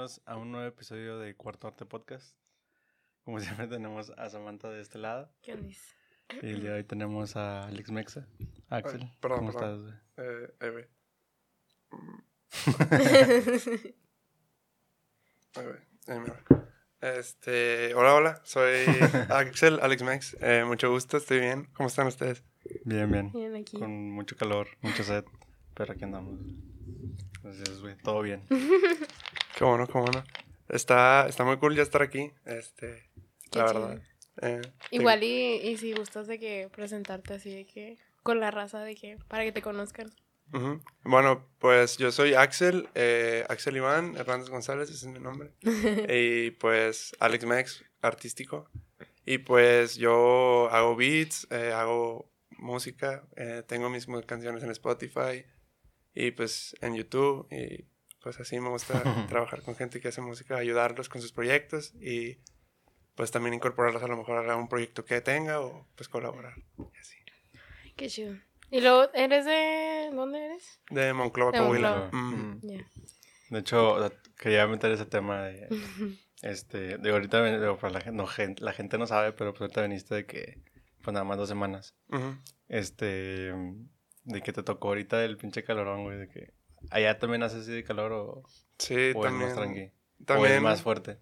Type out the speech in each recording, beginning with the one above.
bienvenidos a un nuevo episodio de Cuarto Arte Podcast. Como siempre tenemos a Samantha de este lado. ¿Qué onda? Y el día de hoy tenemos a Alex Mexa. Axel, Ay, perdón, ¿cómo perdón. estás? güey? Eh, ahí, güey. Ahí. Este, hola, hola, soy Axel, Alex Max. Eh, mucho gusto, estoy bien. ¿Cómo están ustedes? Bien, bien. Bien aquí. Con mucho calor, mucha sed, pero aquí andamos. Gracias, güey. Todo bien. Qué bueno, qué bueno. Está, está muy cool ya estar aquí. Este, Qué la chido. verdad. Eh, Igual y, y si gustas de que presentarte así de que con la raza de que para que te conozcan. Ujú. Bueno, pues yo soy Axel, eh, Axel Iván Hernández González, ese es mi nombre. y pues Alex Max, artístico. Y pues yo hago beats, eh, hago música, eh, tengo mis canciones en Spotify y pues en YouTube. Y pues así me gusta trabajar con gente que hace música, ayudarlos con sus proyectos y pues también incorporarlos a lo mejor a un proyecto que tenga o pues colaborar. y así. Qué chido. Y luego, ¿eres de. ¿Dónde eres? De Monclova, De Coahuila. Mm. De hecho, o sea, quería meter ese tema de... Este, de ahorita, digo, para la, no, gen- la gente no sabe, pero pues ahorita viniste de que, pues nada más dos semanas. Este, de que te tocó ahorita el pinche calorón, güey, de que allá también hace así de calor o, Sí, o es también. más tranqui. O También, es más fuerte.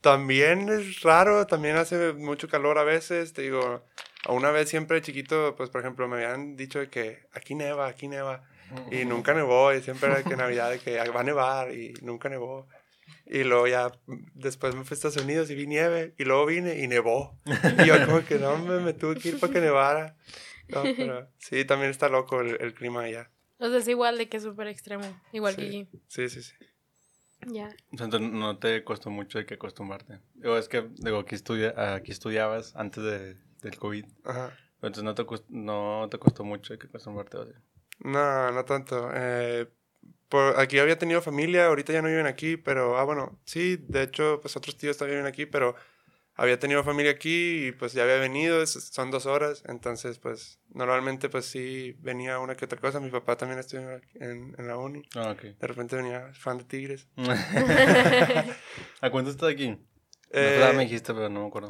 también es raro, también hace mucho calor a veces. Te digo, a una vez siempre chiquito, pues por ejemplo, me habían dicho de que aquí neva, aquí neva. Y nunca nevó, y siempre era que Navidad, de que va a nevar, y nunca nevó. Y luego ya después me fui a Estados Unidos y vi nieve, y luego vine y nevó. Y yo como que no, me, me tuve que ir para que nevara. No, pero sí, también está loco el, el clima allá. O sea, es igual de que es súper extremo. Igual que Sí. aquí. Sí, sí, sí. Ya. O entonces no te costó mucho de que acostumbrarte. Digo, es que, digo, aquí, estudia, aquí estudiabas antes de, del COVID. Ajá. Entonces no te, cos- no te costó mucho de que acostumbrarte. O sea. No, no tanto. Eh, por, aquí había tenido familia, ahorita ya no viven aquí, pero, ah, bueno, sí, de hecho, pues otros tíos también viven aquí, pero había tenido familia aquí y pues ya había venido, son dos horas, entonces pues normalmente pues sí venía una que otra cosa, mi papá también estudió en, en la uni, Ah, ok. de repente venía fan de Tigres. ¿A cuánto estás aquí? No, Eh, verdad me dijiste, pero no me acuerdo.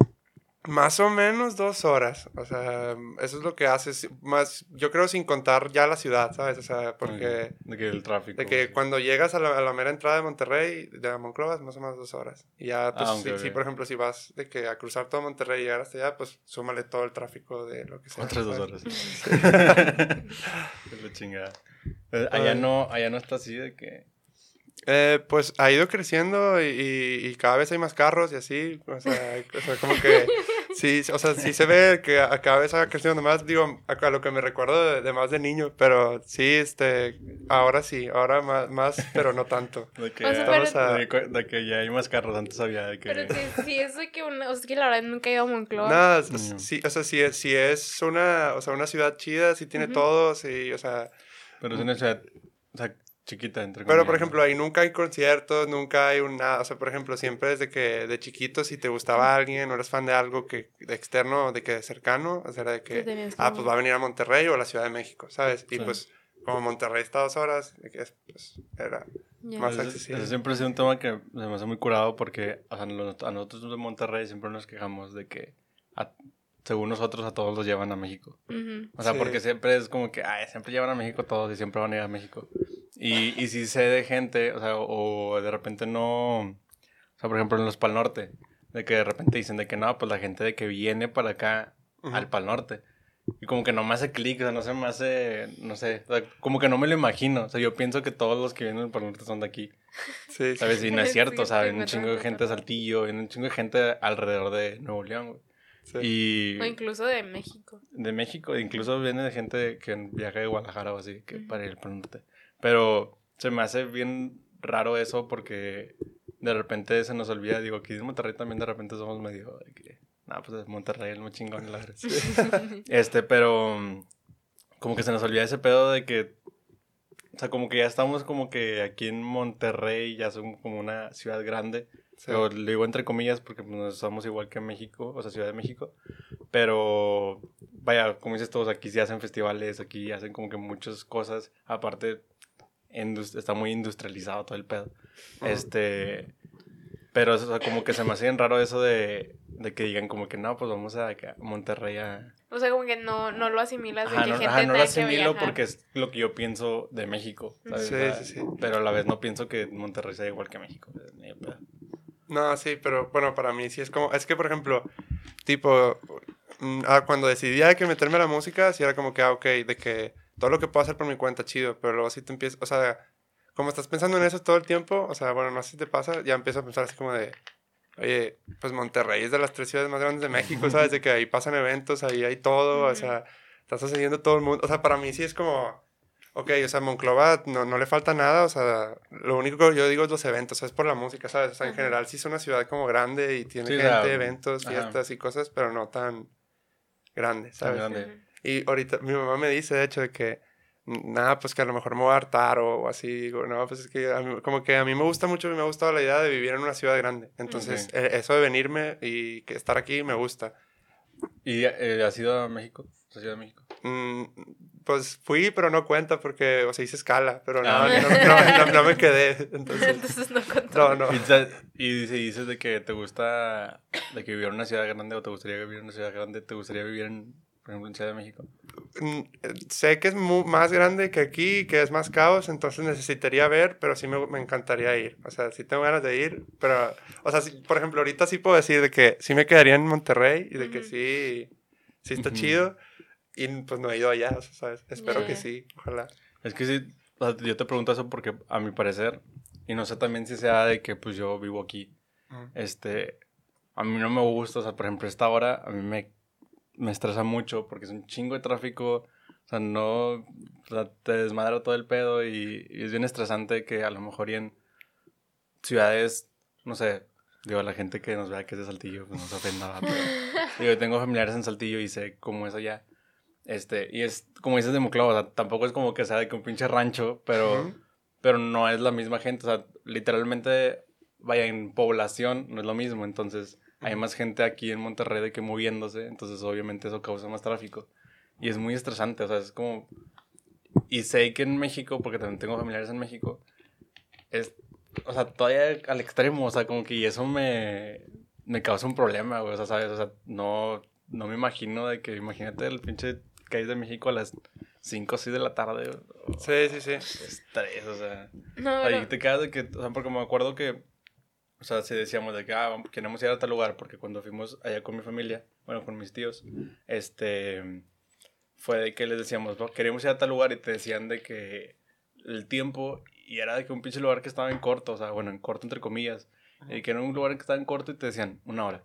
Más o menos dos horas, o sea, eso es lo que haces, más, yo creo sin contar ya la ciudad, ¿sabes? O sea, porque... De que el tráfico. De que sí. cuando llegas a la, a la mera entrada de Monterrey, de Monclova, es más o menos dos horas. Y ya, pues, Ah, si, por ejemplo, si vas de que a cruzar todo Monterrey y llegar hasta allá, pues, súmale todo el tráfico de lo que sea. Otras dos horas. Es la chingada. Eh, Allá no, allá no está así de que... Eh, pues, ha ido creciendo y, y- y cada vez hay más carros y así. O sea, o sea, como que... Sí, o sea, sí se ve que a- cada vez ha crecido más, digo, a, a lo que me recuerdo de, de más de niño, pero sí, este, ahora sí, ahora más, más pero no tanto. De que, O sea, pero- a- de, de que ya hay más carros. Antes había de que... Pero si, si es de que una. O sea, que la verdad nunca he ido a Monclova. Nada, Mm. sí, o sea, si es, si es una, o sea, una ciudad chida, sí tiene Ujú. todo, sí, o sea, Pero es una ciudad, o sea, chiquita, entre pero por comillas, ejemplo, ahí nunca hay conciertos, nunca hay un nada, o sea, por ejemplo, siempre desde que de chiquito, si te gustaba alguien o eres fan de algo que de externo, de que de cercano, o sea, era de que, tenías ah, pues va a venir a Monterrey o a la Ciudad de México, ¿sabes? Y Sí. pues, como Monterrey está a dos horas, que pues, era, Ya. más accesible. ese siempre ha sido un tema que se me hace muy curado porque o sea, a nosotros de Monterrey siempre nos quejamos de que, a- según nosotros, a todos los llevan a México. Ujú. O sea, Sí. porque siempre es como que, ay, siempre llevan a México todos y siempre van a ir a México. Y, y si sé de gente, o sea, o, de repente no, o sea, por ejemplo, en los Pal Norte, de que de repente dicen de que no, pues la gente de que viene para acá Ujú. al Pal Norte. Y como que no me hace clic, o sea, no se me hace, no sé, o sea, como que no me lo imagino. O sea, yo pienso que todos los que vienen al Pal Norte son de aquí. Sí, sí. ¿Sabes? Y no es Sí, cierto, te ¿saben? Un chingo de gente de. Saltillo, un chingo de gente alrededor de Nuevo León, güey. sí. Y O incluso de México. de México, incluso viene de gente que viaja de Guadalajara o así, que Ujú. para ir el norte. Pero se me hace bien raro eso porque de repente se nos olvida, digo, aquí en Monterrey también de repente somos medio de que, nada, pues Monterrey es muy chingón, la verdad. Este, pero mm, como que se nos olvida ese pedo de que, o sea, como que ya estamos como que aquí en Monterrey ya somos como una ciudad grande. Sí. Pero lo digo entre comillas porque pues, no somos igual que México, o sea, Ciudad de México. Pero, vaya, como dices todos, aquí se hacen festivales, aquí hacen como que muchas cosas. Aparte, está muy industrializado todo el pedo. Este, pero o sea, como que se me hace bien raro eso de, de que digan como que no, pues vamos a, a Monterrey a... O sea, como que no, no lo asimilas de Ajá, que no, gente ajá, no lo asimilo porque es lo que yo pienso de México, ¿sabes? Sí, sí, sí. Pero a la vez no pienso que Monterrey sea igual que México. No, sí, pero bueno, para mí sí es como, es que por ejemplo, tipo, mm, ah, cuando decidí que meterme a la música, sí era como que, ah, ok, de que todo lo que puedo hacer por mi cuenta, chido, pero luego sí te empiezas, o sea, como estás pensando en eso todo el tiempo, o sea, bueno, no sé si te pasa, ya empiezo a pensar así como de, oye, pues Monterrey es de las tres ciudades más grandes de México, ¿sabes? De que ahí pasan eventos, ahí hay todo, o sea, está sucediendo todo el mundo, o sea, para mí sí es como... Ok, o sea, Monclova no, no le falta nada, o sea, lo único que yo digo es los eventos, o sea, es por la música, ¿sabes? O sea, en Ajá. general sí es una ciudad como grande y tiene Sí, o gente, sea, eventos, ajá. fiestas y cosas, pero no tan grande, ¿sabes? grande. Y ahorita mi mamá me dice, de hecho, de que nada, pues que a lo mejor me voy a hartar o, o así, digo, no, pues es que a mí- como que a mí me gusta mucho y me ha gustado la idea de vivir en una ciudad grande, entonces Ok. eh, eso de venirme y que estar aquí me gusta. ¿Y eh, has ido a México? ¿Has ido a México? Mm, pues fui, pero no cuenta porque, o sea, hice escala, pero no, Ah, no, no, no- no me quedé, entonces... Entonces no contó. No, no. Y si dices de que te gusta de que vivir en una ciudad grande o te gustaría vivir en una ciudad grande, ¿te gustaría vivir en, por ejemplo, en Ciudad de México? Mm, Sé que es mu- más grande que aquí, que es más caos, entonces necesitaría ver, pero sí me, me encantaría ir. O sea, sí tengo ganas de ir, pero, o sea, sí- por ejemplo, ahorita sí puedo decir de que sí me quedaría en Monterrey y de que Ujú. sí, sí está Ujú. chido. Y pues no he ido allá, o sea, ¿sabes? Espero Ya, que sí, ojalá. Es que sí, o sea, yo te pregunto eso porque a mi parecer, y no sé también si sea de que pues yo vivo aquí, Ujú. este, a mí no me gusta, o sea, por ejemplo, esta hora a mí me, me estresa mucho porque es un chingo de tráfico, o sea, no, o sea, te desmadra todo el pedo y, y es bien estresante que a lo mejor y en ciudades, no sé, digo, a la gente que nos vea que es de Saltillo, pues no se ofenda, pero digo, tengo familiares en Saltillo y sé cómo es allá. Este, y es como dices de Monclova, o sea, tampoco es como que sea de que un pinche rancho, pero, pero no es la misma gente, o sea, literalmente, vaya, en población no es lo mismo, entonces hay más gente aquí en Monterrey de que moviéndose, entonces obviamente eso causa más tráfico. Y es muy estresante, o sea, es como... Y sé que en México, porque también tengo familiares en México, es, o sea, todavía al extremo, o sea, como que y eso me, me causa un problema, güey, o sea, ¿sabes? O sea, no, no me imagino de que, imagínate el pinche hay de México a las 5 o 6 de la tarde, o- Sí, sí, sí. estrés, o sea... No, Ahí pero- te quedas de que, o sea, porque me acuerdo que, o sea, si decíamos de que, ah, queremos ir a tal lugar, porque cuando fuimos allá con mi familia, bueno, con mis tíos, este, fue de que les decíamos, "No, queremos ir a tal lugar, y te decían de que el tiempo, y era de que un pinche lugar que estaba en corto, o sea, bueno, en corto entre comillas, y que era un lugar que estaba en corto y te decían una hora.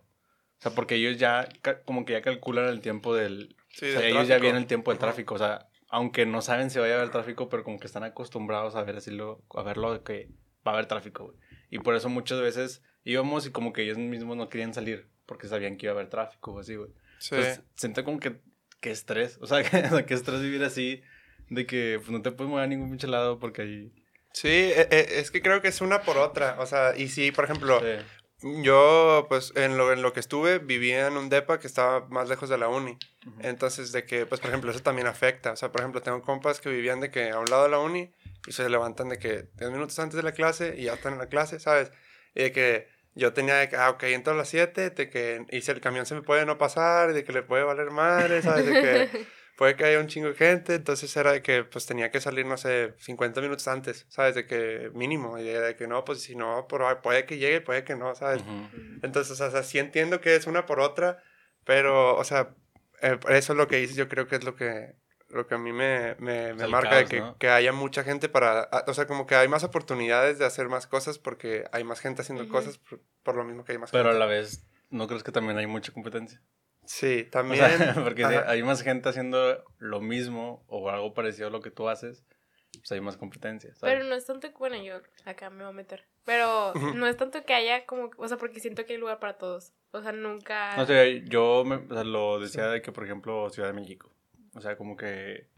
O sea, porque ellos ya, como que ya calculan el tiempo del, Sí, o sea, ellos ya tráfico. vienen el tiempo del Ajá. tráfico, o sea, aunque no saben si vaya a haber tráfico, pero como que están acostumbrados a ver así lo, a verlo de que va a haber tráfico, güey. Y por eso muchas veces íbamos y como que ellos mismos no querían salir porque sabían que iba a haber tráfico o así, güey. Sí. Entonces, siento como que, que estrés, o sea, que, o sea, que estrés vivir así, de que pues, no te puedes mover a ningún pinche lado porque ahí... Sí, e- e- es que creo que es una por otra. O sea, y sí, por ejemplo, Sí. yo, pues, en lo, en lo que estuve, vivía en un depa que estaba más lejos de la uni. Ujú. Entonces, de que, pues, por ejemplo, eso también afecta. O sea, por ejemplo, tengo compas que vivían de que a un lado de la uni y se levantan de que 10 minutos antes de la clase y ya están en la clase, ¿sabes? Y de que yo tenía de que, ah, ok, entro a las 7, de que, y si el camión se me puede no pasar, de que le puede valer madre, ¿sabes? De que puede que haya un chingo de gente, entonces era de que, pues, tenía que salir, no sé, 50 minutos antes, ¿sabes? De que mínimo, y de que no, pues, si no, pero puede que llegue, puede que no, ¿sabes? Ujú. Entonces, o sea, sí entiendo que es una por otra, pero, o sea, eh, eso es lo que dices, yo creo que es lo que, lo que a mí me, me, me marca, caos, de que, ¿no? que haya mucha gente para, a- o sea, como que hay más oportunidades de hacer más cosas porque hay más gente haciendo cosas por, por lo mismo que hay más Pero a la vez, ¿no crees que también hay mucha competencia? Sí, O también. sea, porque si hay más gente haciendo lo mismo o algo parecido a lo que tú haces, pues hay más competencia, ¿sabes? Pero no es tanto que, bueno, yo acá me voy a meter. Pero no es tanto que haya como, o sea, porque siento que hay lugar para todos. O sea, nunca... No sé, yo me, o sea, lo decía de que, por ejemplo, Ciudad de México. O sea, como que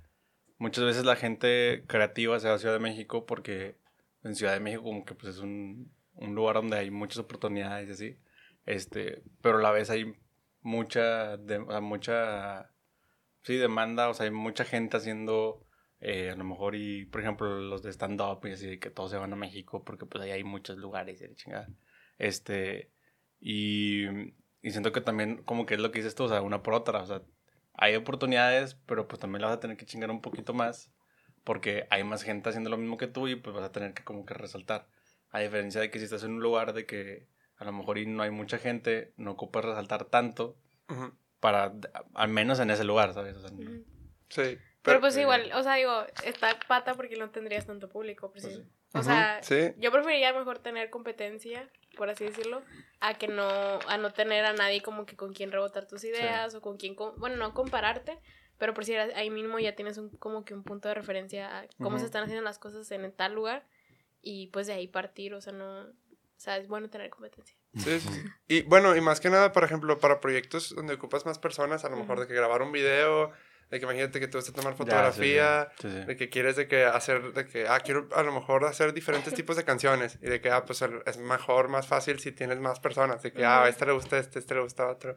muchas veces la gente creativa se va a Ciudad de México porque en Ciudad de México como que pues es un, un lugar donde hay muchas oportunidades y así. Este, pero a la vez hay mucha, de- mucha, sí, demanda, o sea, hay mucha gente haciendo Eh, a lo mejor, y por ejemplo, los de stand-up y así, que todos se van a México porque pues ahí hay muchos lugares y la. Este, y, y siento que también, como que es lo que dices tú, o sea, una por otra, o sea, hay oportunidades, pero pues también la vas a tener que chingar un poquito más porque hay más gente haciendo lo mismo que tú y pues vas a tener que como que resaltar. A diferencia de que si estás en un lugar de que a lo mejor y no hay mucha gente, no ocupas resaltar tanto para, al menos en ese lugar, ¿sabes? O sea, Ujú. Sí. Pero, pues eh, igual, o sea, digo, está pata porque no tendrías tanto público. pues, Pues sí. sí. O sea, sí. yo preferiría mejor tener competencia, por así decirlo, a que no, a no tener a nadie como que con quien rebotar tus ideas o con quien, bueno, no compararte, pero por si ahí mismo ya tienes un, como que un punto de referencia a cómo se están haciendo las cosas en tal lugar y pues de ahí partir, o sea, no, o sea, es bueno tener competencia. Sí, sí. Y bueno, y más que nada, por ejemplo, para proyectos donde ocupas más personas, a lo mejor de que grabar un video, de que imagínate que te gusta tomar Ya, sí, fotografía, sí, sí. de que quieres de que hacer, de que, ah, quiero a lo mejor hacer diferentes tipos de canciones, y de que, ah, pues es mejor, más fácil si tienes más personas, de que, ah, a este le gusta este, este le gusta otro.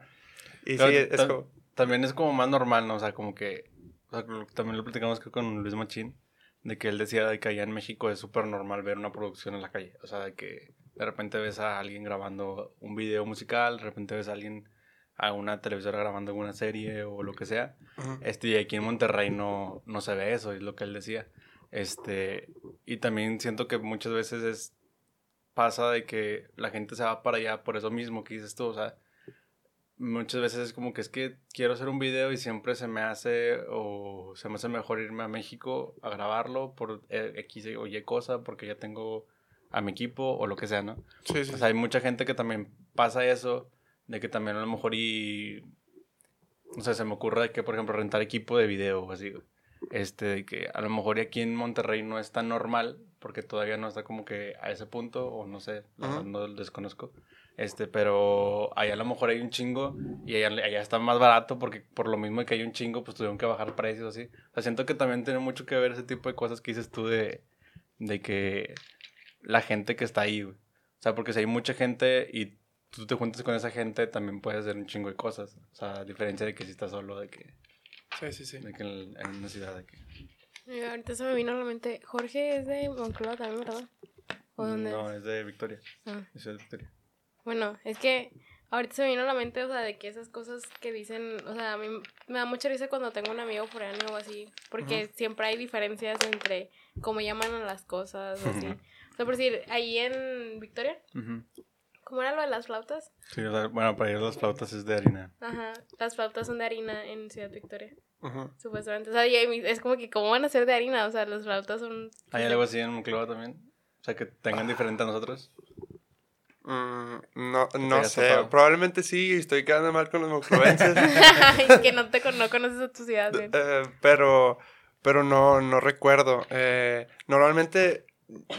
Y Pero sí, es como, También es como más normal, ¿no? O sea, como que, o sea, también lo platicamos creo, con Luis Machín, de que él decía de que allá en México es súper normal ver una producción en la calle. O sea, de que de repente ves a alguien grabando un video musical, de repente ves a alguien a una televisora grabando alguna serie o lo que sea. ujú, Este, y aquí en Monterrey no, no se ve eso, es lo que él decía. Este, y también siento que muchas veces es, pasa de que la gente se va para allá por eso mismo que dices tú, o sea, muchas veces es como que es que quiero hacer un video y siempre se me hace o se me hace mejor irme a México a grabarlo por eh, X o Y cosa porque ya tengo a mi equipo o lo que sea, ¿no? sí, sí, O sea, hay mucha gente que también pasa eso, de que también a lo mejor y... O sea, se me ocurre que, por ejemplo, rentar equipo de video o así. Este, de que a lo mejor y aquí en Monterrey no es tan normal, porque todavía no está como que a ese punto, o no sé, Ujú. no lo desconozco. Este, pero allá a lo mejor hay un chingo y allá, allá está más barato porque por lo mismo que hay un chingo, pues tuvieron que bajar precios así. O sea, siento que también tiene mucho que ver ese tipo de cosas que dices tú de, de que la gente que está ahí, güey. O sea, porque si hay mucha gente y tú te juntas con esa gente, también puedes hacer un chingo de cosas. O sea, a diferencia de que si estás solo, de que, sí, sí, sí. de que en, en una ciudad, de que... Y ahorita se me vino a la mente, Jorge es de Monclova también, ¿verdad? ¿O dónde No, es? es de Victoria. Ah. Es de Victoria. Bueno, es que ahorita se me vino a la mente, o sea, de que esas cosas que dicen, o sea, a mí me da mucha risa cuando tengo un amigo foráneo o así, porque siempre hay diferencias entre cómo llaman a las cosas o así. Ujú. O sea, por decir, ahí en Victoria, Ujú. ¿Cómo era lo de las flautas? Sí, bueno, para ir a las flautas es de harina. Ajá, las flautas son de harina en Ciudad Victoria, Ujú. supuestamente. O sea, y ahí es como que, ¿cómo van a ser de harina? O sea, las flautas son... ¿Hay algo así en Monclova también? O sea, que tengan diferente a nosotros. Mm, no, no sé, topado. probablemente sí, estoy quedando mal con los monclovenses. que no te no conoces a tu ciudad. Eh, pero, pero no, no recuerdo. Eh, normalmente,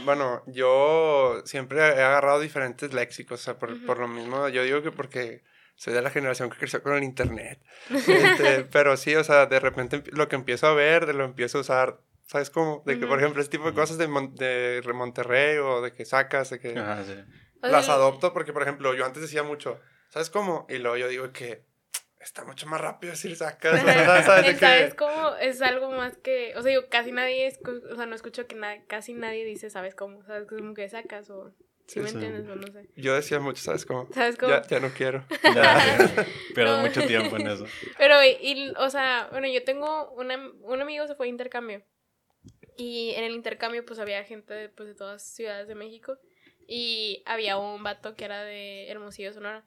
bueno, yo siempre he agarrado diferentes léxicos, o sea, por, por lo mismo, yo digo que porque soy de la generación que creció con el internet. Este, pero sí, o sea, de repente lo que empiezo a ver, de lo empiezo a usar, ¿sabes cómo? De que, por ejemplo, ese tipo de cosas de, Mon- de Monterrey o de que sacas, de que sí. Las adopto porque, por ejemplo, yo antes decía mucho, ¿sabes cómo? Y luego yo digo que está mucho más rápido decir sacas. o sea, ¿sabes? ¿Sabes cómo? Es algo más que. O sea, yo casi nadie. o sea, no escucho que na- casi nadie dice, ¿sabes cómo? ¿Sabes como que sacas? O. Si Sí, me sí. entiendes o no sé. Yo decía mucho, ¿sabes cómo? ¿Sabes cómo? Ya, ya no quiero. Ya, pierdo No. mucho tiempo en eso. Pero, y, y, o sea, bueno, yo tengo una, un amigo se fue a intercambio. Y en el intercambio, pues había gente de, pues, de todas ciudades de México. Y había un vato que era de Hermosillo, Sonora.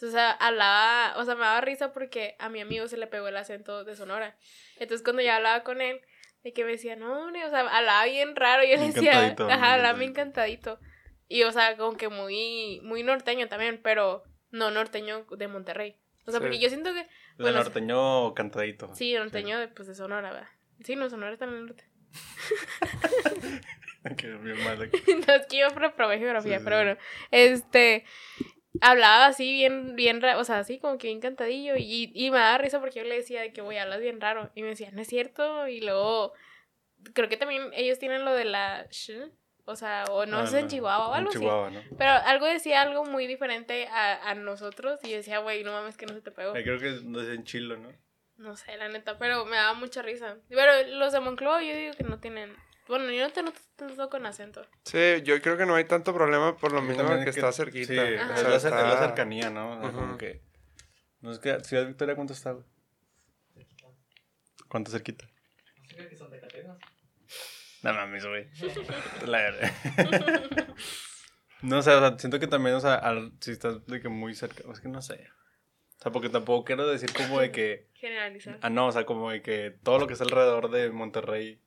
Entonces hablaba, o sea, me daba risa porque a mi amigo se le pegó el acento de Sonora. Entonces cuando yo hablaba con él, de que me decía, no, hombre, o sea, hablaba bien raro. Y yo le decía, ajá, hablaba encantadito. Y, o sea, como que muy, muy norteño también, pero no norteño de Monterrey. O sea, Sí. porque yo siento que Bueno, norteño cantadito. Sí, norteño de, pues, de Sonora, ¿verdad? Sí, no, Sonora está en el norte. No, es que yo reprobé geografía, Sí, sí, pero sí. bueno. Este, hablaba así bien, bien, o sea, así como que bien cantadillo. Y, y me daba risa porque yo le decía de que, voy, hablas bien raro. Y me decía, no es cierto. Y luego, creo que también ellos tienen lo de la sh, o sea, o no Ah, sé, en no, Chihuahua o algo En así. Chihuahua, ¿no? Pero algo decía algo muy diferente a, a nosotros. Y yo decía, güey, no mames que no se te pegó. Eh, Creo que no es en Chilo, ¿no? No sé, la neta, pero me daba mucha risa. Pero los de Moncloa yo digo que no tienen... Bueno, yo no te noto tanto con acento. Sí, yo creo que no hay tanto problema por lo mismo que, es está cerquita. Sí, O es, sea, la, cercanía, ¿no? O sea, como que... No es que... Ciudad Victoria, ¿cuánto está, güey? ¿Cuánto cerquita? No sé que son de cadenas. No mames, güey. La verga. No sé, o sea, siento que también, o sea, al- si estás de que muy cerca, es que no sé. O sea, porque tampoco quiero decir como de que, Generalizar. ah, no, o sea, como de que todo lo que está alrededor de Monterrey,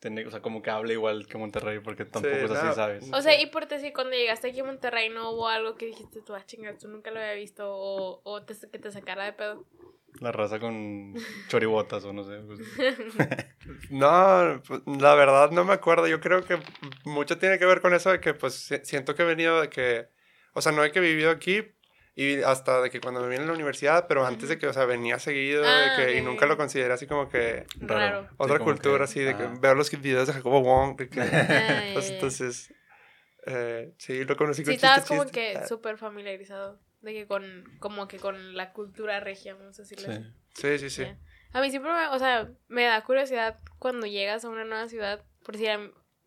tiene, o sea, como que habla igual que Monterrey, porque tampoco es así, no. ¿sabes? O sea, y por decir, cuando llegaste aquí a Monterrey no hubo algo que dijiste tú, ah, chingas, tú nunca lo había visto o, o te, que te sacara de pedo. La raza con choribotas o no sé. pues. No, pues, la verdad no me acuerdo. Yo creo que mucho tiene que ver con eso de que, pues, si- siento que he venido de que, o sea, no hay que he vivido aquí y hasta de que cuando me vine a la universidad, pero antes de que, o sea, venía seguido de Ah, que, y nunca lo consideré así como que Raro. Sí, otra cultura, que- así de que ajá. veo los videos de Jacobo Wong, de que, Ah, pues, entonces, eh, sí, lo conocí con Sí, estabas como que Ah, súper familiarizado. De que con, como que con la cultura regia, vamos a decirlo así. Sí. Sí, sí, sí. Ya. A mí siempre, me, o sea, me da curiosidad cuando llegas a una nueva ciudad. Por si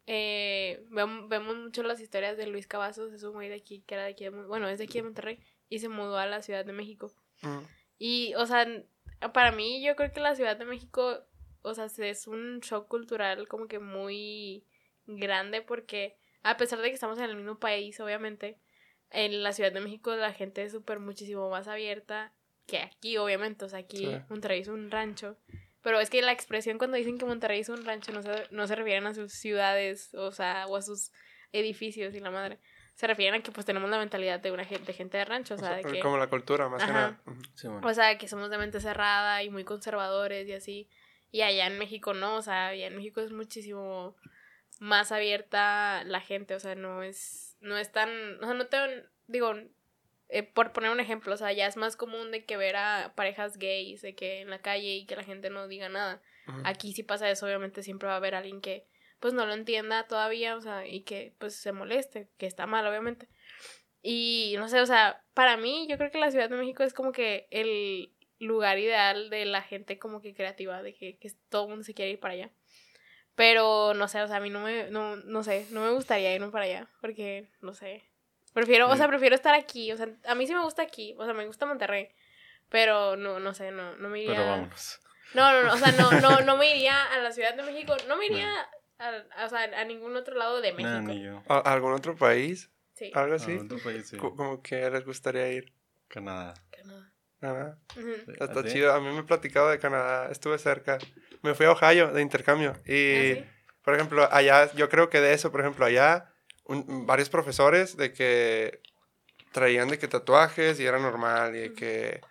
eh, vemos, vemos mucho las historias de Luis Cavazos, es un güey de aquí, que era de aquí, de, bueno, es de aquí de Monterrey, y se mudó a la Ciudad de México. Mm. Y, o sea, para mí yo creo que la Ciudad de México, o sea, se- es un shock cultural como que muy grande porque a pesar de que estamos en el mismo país, obviamente, en la Ciudad de México la gente es súper muchísimo más abierta que aquí, obviamente. O sea, aquí Sí. Monterrey es un rancho. Pero es que la expresión cuando dicen que Monterrey es un rancho no se, no se refieren a sus ciudades, o sea, o a sus edificios y la madre. Se refieren a que pues tenemos la mentalidad de una gente, de gente de rancho, o sea, de que... Como la cultura, más que nada. Sí, bueno. O sea, que somos de mente cerrada y muy conservadores y así. Y allá en México no, o sea, allá en México es muchísimo más abierta la gente, o sea, no es, no es tan, o sea, no te, digo, eh, por poner un ejemplo, o sea, ya es más común de que ver a parejas gays, de que en la calle y que la gente no diga nada. Aquí si pasa eso, obviamente siempre va a haber alguien que pues no lo entienda todavía, o sea, y que pues se moleste, que está mal, obviamente. Y no sé, o sea, para mí yo creo que la Ciudad de México es como que el lugar ideal de la gente como que creativa, de que, que todo el mundo se quiere ir para allá. Pero no sé, o sea, a mí no me, no, no sé, no me gustaría irme para allá, porque no sé. Prefiero, o sea, prefiero estar aquí, o sea, a mí sí me gusta aquí, o sea, me gusta Monterrey, pero no, no sé, no, no me iría. Pero vámonos. No, no, no, o sea, no, no, no me iría a la Ciudad de México, no me iría a, a- o sea, a ningún otro lado de México. Nah, ni yo. ¿A- ¿Algún otro país? Sí, ¿Algo A así? otro país, sí. Como que les gustaría ir. Canadá. Canadá. Sí, Está ¿a chido. A mí me he platicado de Canadá. Estuve cerca. Me fui a Ohio de intercambio. Y, ¿Ah, sí? por ejemplo, allá, yo creo que de eso, por ejemplo, allá, un- varios profesores de que traían de que tatuajes y era normal. Y de que,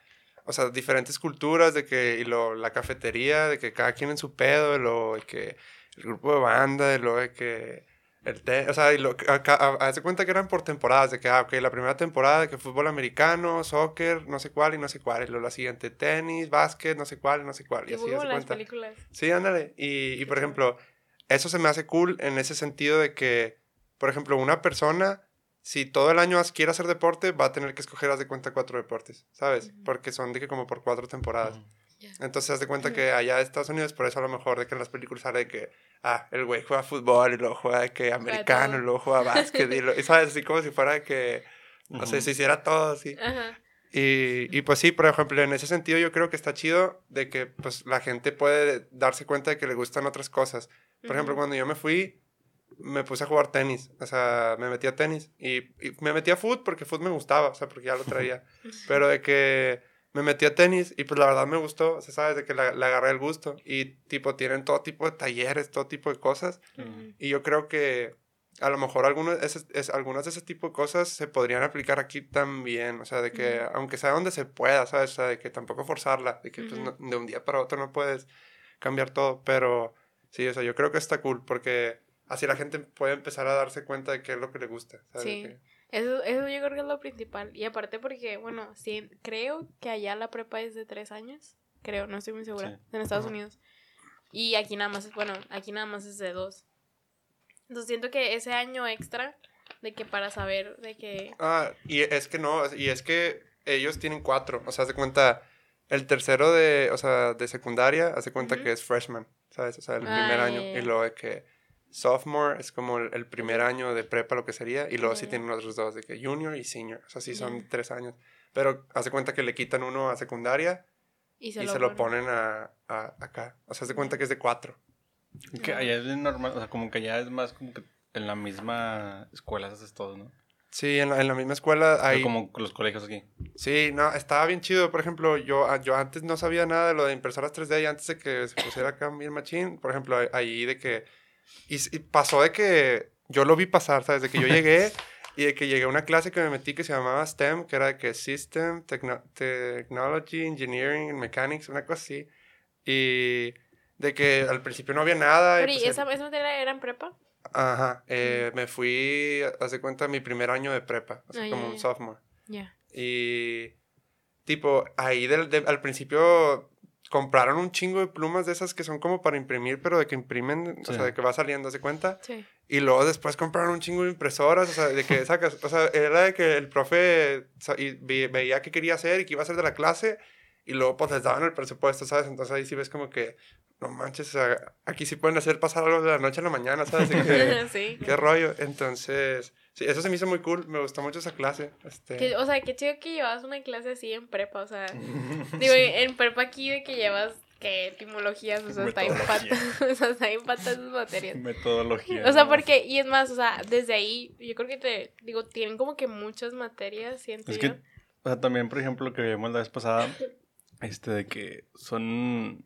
o sea, diferentes culturas, de que, y lo, la cafetería, de que cada quien en su pedo, y lo, de que el grupo de banda, de lo de que. El te- o sea, y lo, a- hace cuenta que eran por temporadas, de que, ah, ok, la primera temporada de que fútbol americano, soccer, no sé cuál y no sé cuál, y luego la siguiente tenis, básquet, no sé cuál y no sé cuál, y Y así, como hace las cuenta. películas. Sí, ándale. Y, y por ejemplo, eso se me hace cool en ese sentido de que, por ejemplo, una persona, si todo el año quiere hacer deporte, va a tener que escoger, haz de cuenta, cuatro deportes, ¿sabes? Porque son de que como por cuatro temporadas. Entonces, haz de cuenta que allá en Estados Unidos, por eso a lo mejor de que en las películas sale de que, ah, el güey juega fútbol y luego juega de que americano y luego juega básquet y, lo, y sabes, así como si fuera de que, no sé, Ujú. se hiciera todo así. Ajá. Y, y pues sí, por ejemplo, en ese sentido yo creo que está chido de que pues la gente puede darse cuenta de que le gustan otras cosas. Por ejemplo, Ujú. cuando yo me fui, me puse a jugar tenis, o sea, me metí a tenis y, y me metí a fútbol porque fútbol me gustaba, o sea, porque ya lo traía. Pero de que me metí a tenis y pues la verdad me gustó, o sea, sabes, de que le, agarré el gusto. Y tipo, tienen todo tipo de talleres, todo tipo de cosas. Y yo creo que a lo mejor algunos, ese- es, algunas de ese tipo de cosas se podrían aplicar aquí también. O sea, de que aunque sea donde se pueda, ¿sabes? O sea, de que tampoco forzarla. De que pues, no- de un día para otro no puedes cambiar todo. Pero sí, o sea, yo creo que está cool porque así la gente puede empezar a darse cuenta de qué es lo que le gusta. ¿sabes? Sí. que- Eso, eso yo creo que es lo principal. Y aparte porque, bueno, sí, creo que allá la prepa es de tres años. Creo, no estoy muy segura. Sí. En Estados. Unidos. Y aquí nada más es, bueno, aquí nada más es de dos. Entonces siento que ese año extra de que para saber de que... Ah, y es que no, y es que ellos tienen cuatro. O sea, de cuenta, el tercero de, o sea, de secundaria, hace cuenta que es freshman, ¿sabes? O sea, el Ah, primer año. Y luego de que sophomore es como el, el primer año de prepa, lo que sería. Y luego Ya, sí ya. tienen otros dos, de que junior y senior. O sea, sí son Ya. tres años. Pero hace cuenta que le quitan uno a secundaria Y se, y lo, se lo ponen. a, a- acá. O sea, hace cuenta que es de cuatro. Que allá es normal, o sea, como que allá es más como que en la misma escuela haces todo, ¿no? Sí, en la, en la misma escuela hay... como los colegios aquí. Sí, no, estaba bien chido. Por ejemplo, yo, ah, yo antes no sabía nada de lo de impresoras 3D y antes de que se pusiera acá bien machín, por ejemplo, ahí de que... Y, y pasó de que yo lo vi pasar, ¿sabes? De que yo llegué y de que llegué a una clase que me metí que se llamaba STEM, que era de que System, Techno- Technology, Engineering, Mechanics, una cosa así. Y de que al principio no había nada. Pero, ¿y pues, esa, esa materia era en prepa? Ajá, eh, me fui, hace cuenta, mi primer año de prepa, o sea, Ah, como un ya. sophomore. Ya. Y tipo, ahí del, de- al principio compraron un chingo de plumas de esas que son como para imprimir, pero de que imprimen, Sí. o sea, de que va saliendo, ¿se cuenta? Sí. Y luego después compraron un chingo de impresoras, o sea, de que sacas, o sea, era de que el profe sa- y ve- veía qué quería hacer y qué iba a hacer de la clase, y luego pues les daban el presupuesto, ¿sabes? Entonces ahí sí ves como que, no manches, o sea, aquí sí pueden hacer pasar algo de la noche a la mañana, ¿sabes? Que, sí. qué rollo. Entonces, sí, eso se me hizo muy cool, me gustó mucho esa clase. Este, Que- o sea, qué chido que llevas una clase así en prepa, o sea, digo, en prepa aquí de que llevas que etimologías, o sea, está Metodología. o sea, está bien pata esas materias. Metodología. O sea, porque, y es más, o sea, desde ahí, yo creo que te, digo, tienen como que muchas materias, siento Es yo. o sea, también, por ejemplo, lo que vimos la vez pasada, este, de que son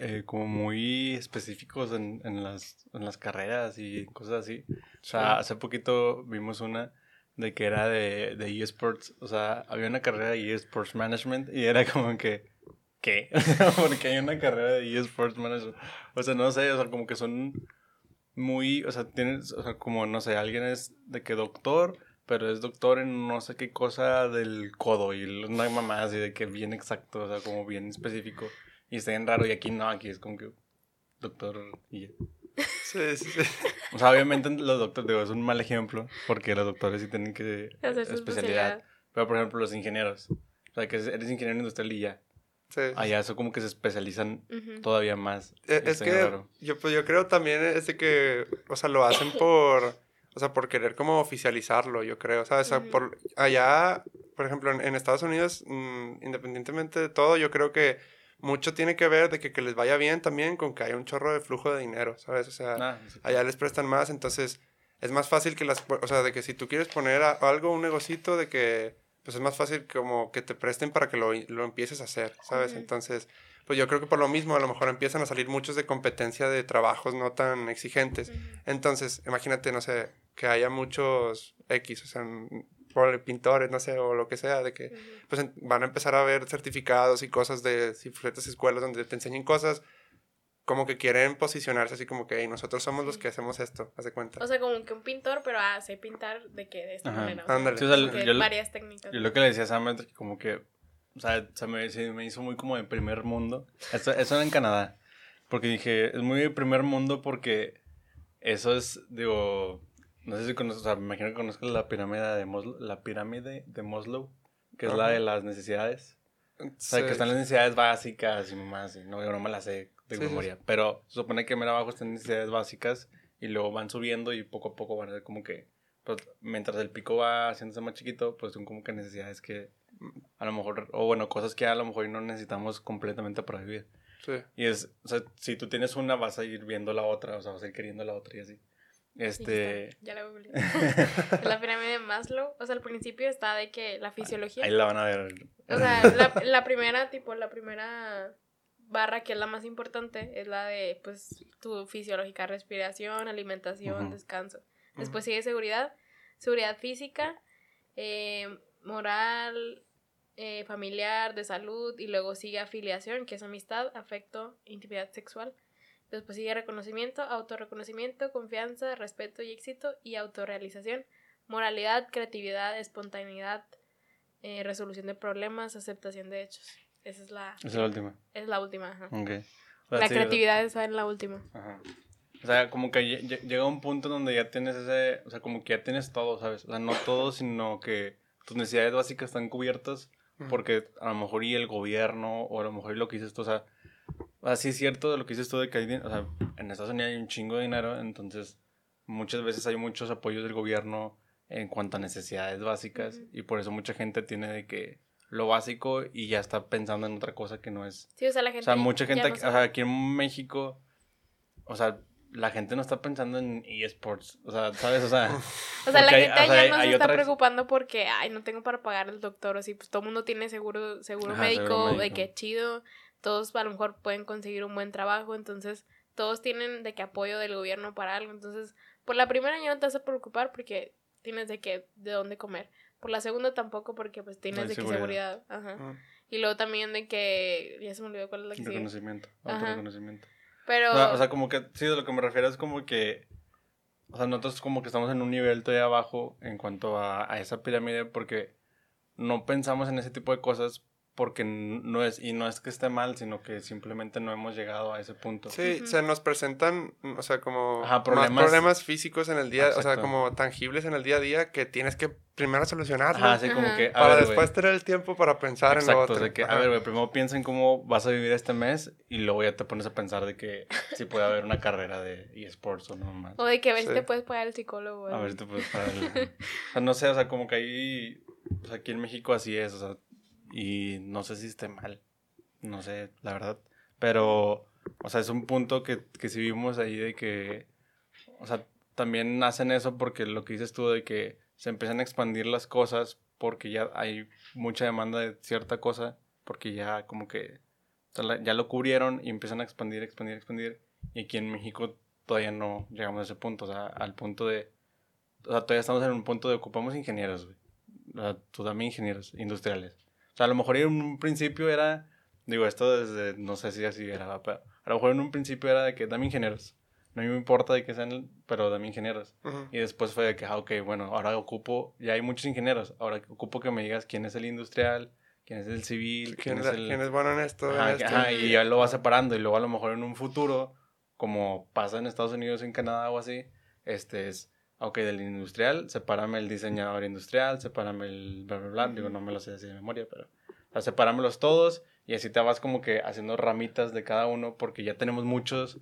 eh, como muy específicos en, en, las, en las carreras y cosas así. O sea, hace poquito vimos una de que era de, de eSports, o sea, había una carrera de eSports Management y era como que, ¿qué? Porque hay una carrera de eSports Management. O sea, no sé, o sea, como que son muy, o sea, tienes, o sea, como, no sé, alguien es de que doctor, pero es doctor en no sé qué cosa del codo y una mamá así de que bien exacto, o sea, como bien específico. Y está bien raro y aquí no, aquí es como que doctor y ya. sí, sí, sí. O sea, obviamente los doctores, digo, es un mal ejemplo porque los doctores sí tienen que Hacer su especialidad. Pero por ejemplo los ingenieros, o sea, que eres ingeniero industrial y ya. sí. Allá eso como que se especializan Ujú. todavía más. Eh, y Es bien que raro. yo, pues, yo creo también es de que, o sea, lo hacen por, o sea, por querer como oficializarlo, yo creo, ¿sabes? O sea, Ujú. por, allá, por ejemplo, en, en Estados Unidos, mm, independientemente de todo, yo creo que mucho tiene que ver de que, que les vaya bien también con que haya un chorro de flujo de dinero, ¿sabes? O sea, Ah, sí. allá les prestan más, entonces es más fácil que las, o sea, de que si tú quieres poner a- algo, un negocito, de que, pues es más fácil como que te presten para que lo, lo empieces a hacer, ¿sabes? Entonces, pues yo creo que por lo mismo a lo mejor empiezan a salir muchos de competencia de trabajos no tan exigentes. Entonces, imagínate, no sé, que haya muchos X, o sea, por pintores, no sé, o lo que sea, de que Ujú. pues en- van a empezar a ver certificados y cosas de diferentes escuelas donde te enseñen cosas como que quieren posicionarse así como que "Hey, nosotros somos los que hacemos esto, haz de cuenta. O sea, como que un pintor, pero ah, sé pintar de que de esta Ajá. manera. o sea, Ándale. Sí, o sea, yo- varias técnicas. Yo lo que le decía a Sam es que como que, o sea, se me, se me hizo muy como de primer mundo. Eso, eso era en Canadá. Porque dije, es muy de primer mundo porque eso es, digo, no sé si conoces, o sea, me imagino que conozcas la pirámide de Maslow, la pirámide de Maslow, que es la de las necesidades. O sea, Sí. que están las necesidades básicas y más, y no, yo no me las sé de Sí, sí, memoria. Pero se supone que mira abajo están necesidades básicas y luego van subiendo y poco a poco van a ser como que, pues, mientras el pico va haciéndose más chiquito, pues son como que necesidades que a lo mejor, o bueno, cosas que a lo mejor no necesitamos completamente para vivir. Sí. Y es, o sea, si tú tienes una, vas a ir viendo la otra, o sea, vas a ir queriendo la otra y así. Este, Ya la googleé. la pirámide de Maslow. O sea, al principio está de que la fisiología. ahí la van a ver. O sea, la, la primera, tipo, la primera barra que es la más importante es la de, pues, tu fisiológica, respiración, alimentación, descanso. Después sigue seguridad, seguridad física, eh, moral, eh, familiar, de salud, y luego sigue afiliación, que es amistad, afecto, intimidad sexual. Después sigue reconocimiento, autorreconocimiento, confianza, respeto y éxito, y autorrealización, moralidad, creatividad, espontaneidad, eh, resolución de problemas, aceptación de hechos. Esa es la, es la última. es la última. ajá. Ok. O sea, La sí, creatividad está en la última. Ajá. O sea, como que lle- lle- llega un punto donde ya tienes ese, o sea, como que ya tienes todo, ¿sabes? O sea, no todo, sino que tus necesidades básicas están cubiertas, porque a lo mejor y el gobierno, o a lo mejor y lo que dices tú, o sea, es cierto de lo que dices tú de que hay, o sea, en Estados Unidos hay un chingo de dinero, entonces muchas veces hay muchos apoyos del gobierno en cuanto a necesidades básicas, y por eso mucha gente tiene de que lo básico y ya está pensando en otra cosa que no es Sí, o sea, la o gente. sea, mucha gente, no aquí- sabe. o sea, aquí en México, o sea, la gente no está pensando en eSports, o sea, ¿sabes? O sea, O sea, la hay- gente o sea, ya hay- no se hay está otras- preocupando porque, ay, no tengo para pagar el doctor, o así, pues todo el mundo tiene seguro, seguro, Ajá, médico, seguro de médico. que chido, todos a lo mejor pueden conseguir un buen trabajo, entonces todos tienen de que apoyo del gobierno para algo, entonces por la primera ya no te vas a preocupar porque tienes de que, de dónde comer, por la segunda tampoco porque pues tienes de que seguridad. seguridad, ajá, Ujú. y luego también de que, ya se me olvidó cuál es la que sigue, reconocimiento, Ajá. pero, O sea, o sea, como que, sí, de lo que me refiero es como que, o sea, nosotros como que estamos en un nivel todavía abajo en cuanto a, a esa pirámide porque no pensamos en ese tipo de cosas porque no es, y no es que esté mal, sino que simplemente no hemos llegado a ese punto. Sí, se nos presentan, o sea, como Ajá, más problemas- problemas físicos en el día, o sea, como tangibles en el día a día que tienes que primero solucionarlos Ajá, así como Ajá. que, a para ver, después tener el tiempo para pensar en lo otro. de que, a ver, güey, primero piensa en cómo vas a vivir este mes y luego ya te pones a pensar de que si puede haber una carrera de eSports o no más. o de que a ver si Sí. te puedes pagar el psicólogo, A ver si te puedes pagar el- O sea, no sé, o sea, como que ahí, pues aquí en México así es, o sea, y no sé si esté mal, no sé, la verdad, pero, o sea, es un punto que, que sí vimos ahí de que, o sea, también hacen eso porque lo que dices tú de que se empiezan a expandir las cosas porque ya hay mucha demanda de cierta cosa, porque ya como que o sea, ya lo cubrieron y empiezan a expandir, expandir, expandir, y aquí en México todavía no llegamos a ese punto, o sea, al punto de, o sea, todavía estamos en un punto de ocupamos ingenieros, güey. O sea, tú también ingenieros industriales. Sea, a lo mejor en un principio era, digo, esto desde, no sé si así era, pero a lo mejor en un principio era de que dame ingenieros. No me importa de que sean, pero dame ingenieros. Ujú. Y después fue de que, ah, ok, bueno, ahora ocupo, ya hay muchos ingenieros, ahora ocupo que me digas quién es el industrial, quién es el civil, ¿Quién, quién, es, el... quién es bueno en esto? en Ajá, esto? ajá, y ya lo va separando y luego a lo mejor en un futuro, como pasa en Estados Unidos, en Canadá o así, este es, ok, del industrial, sepárame el diseñador industrial, sepárame el bla, bla, bla, digo, no me lo sé así de memoria, pero, o sea, sepáramelos todos y así te vas como que haciendo ramitas de cada uno porque ya tenemos muchos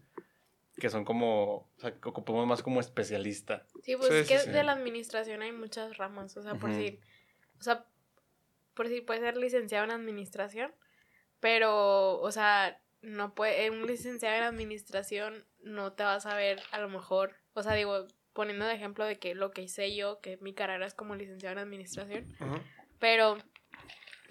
que son como, o sea, que ocupamos más como especialista. Sí, pues Sí, es que sí, sí. de la administración hay muchas ramas, o sea, por decir, o sea, por decir, puedes ser licenciado en administración, pero, o sea, no puede, un licenciado en administración no te vas a ver a lo mejor, o sea, digo, poniendo de ejemplo de que lo que hice yo, que mi carrera es como licenciado en administración, pero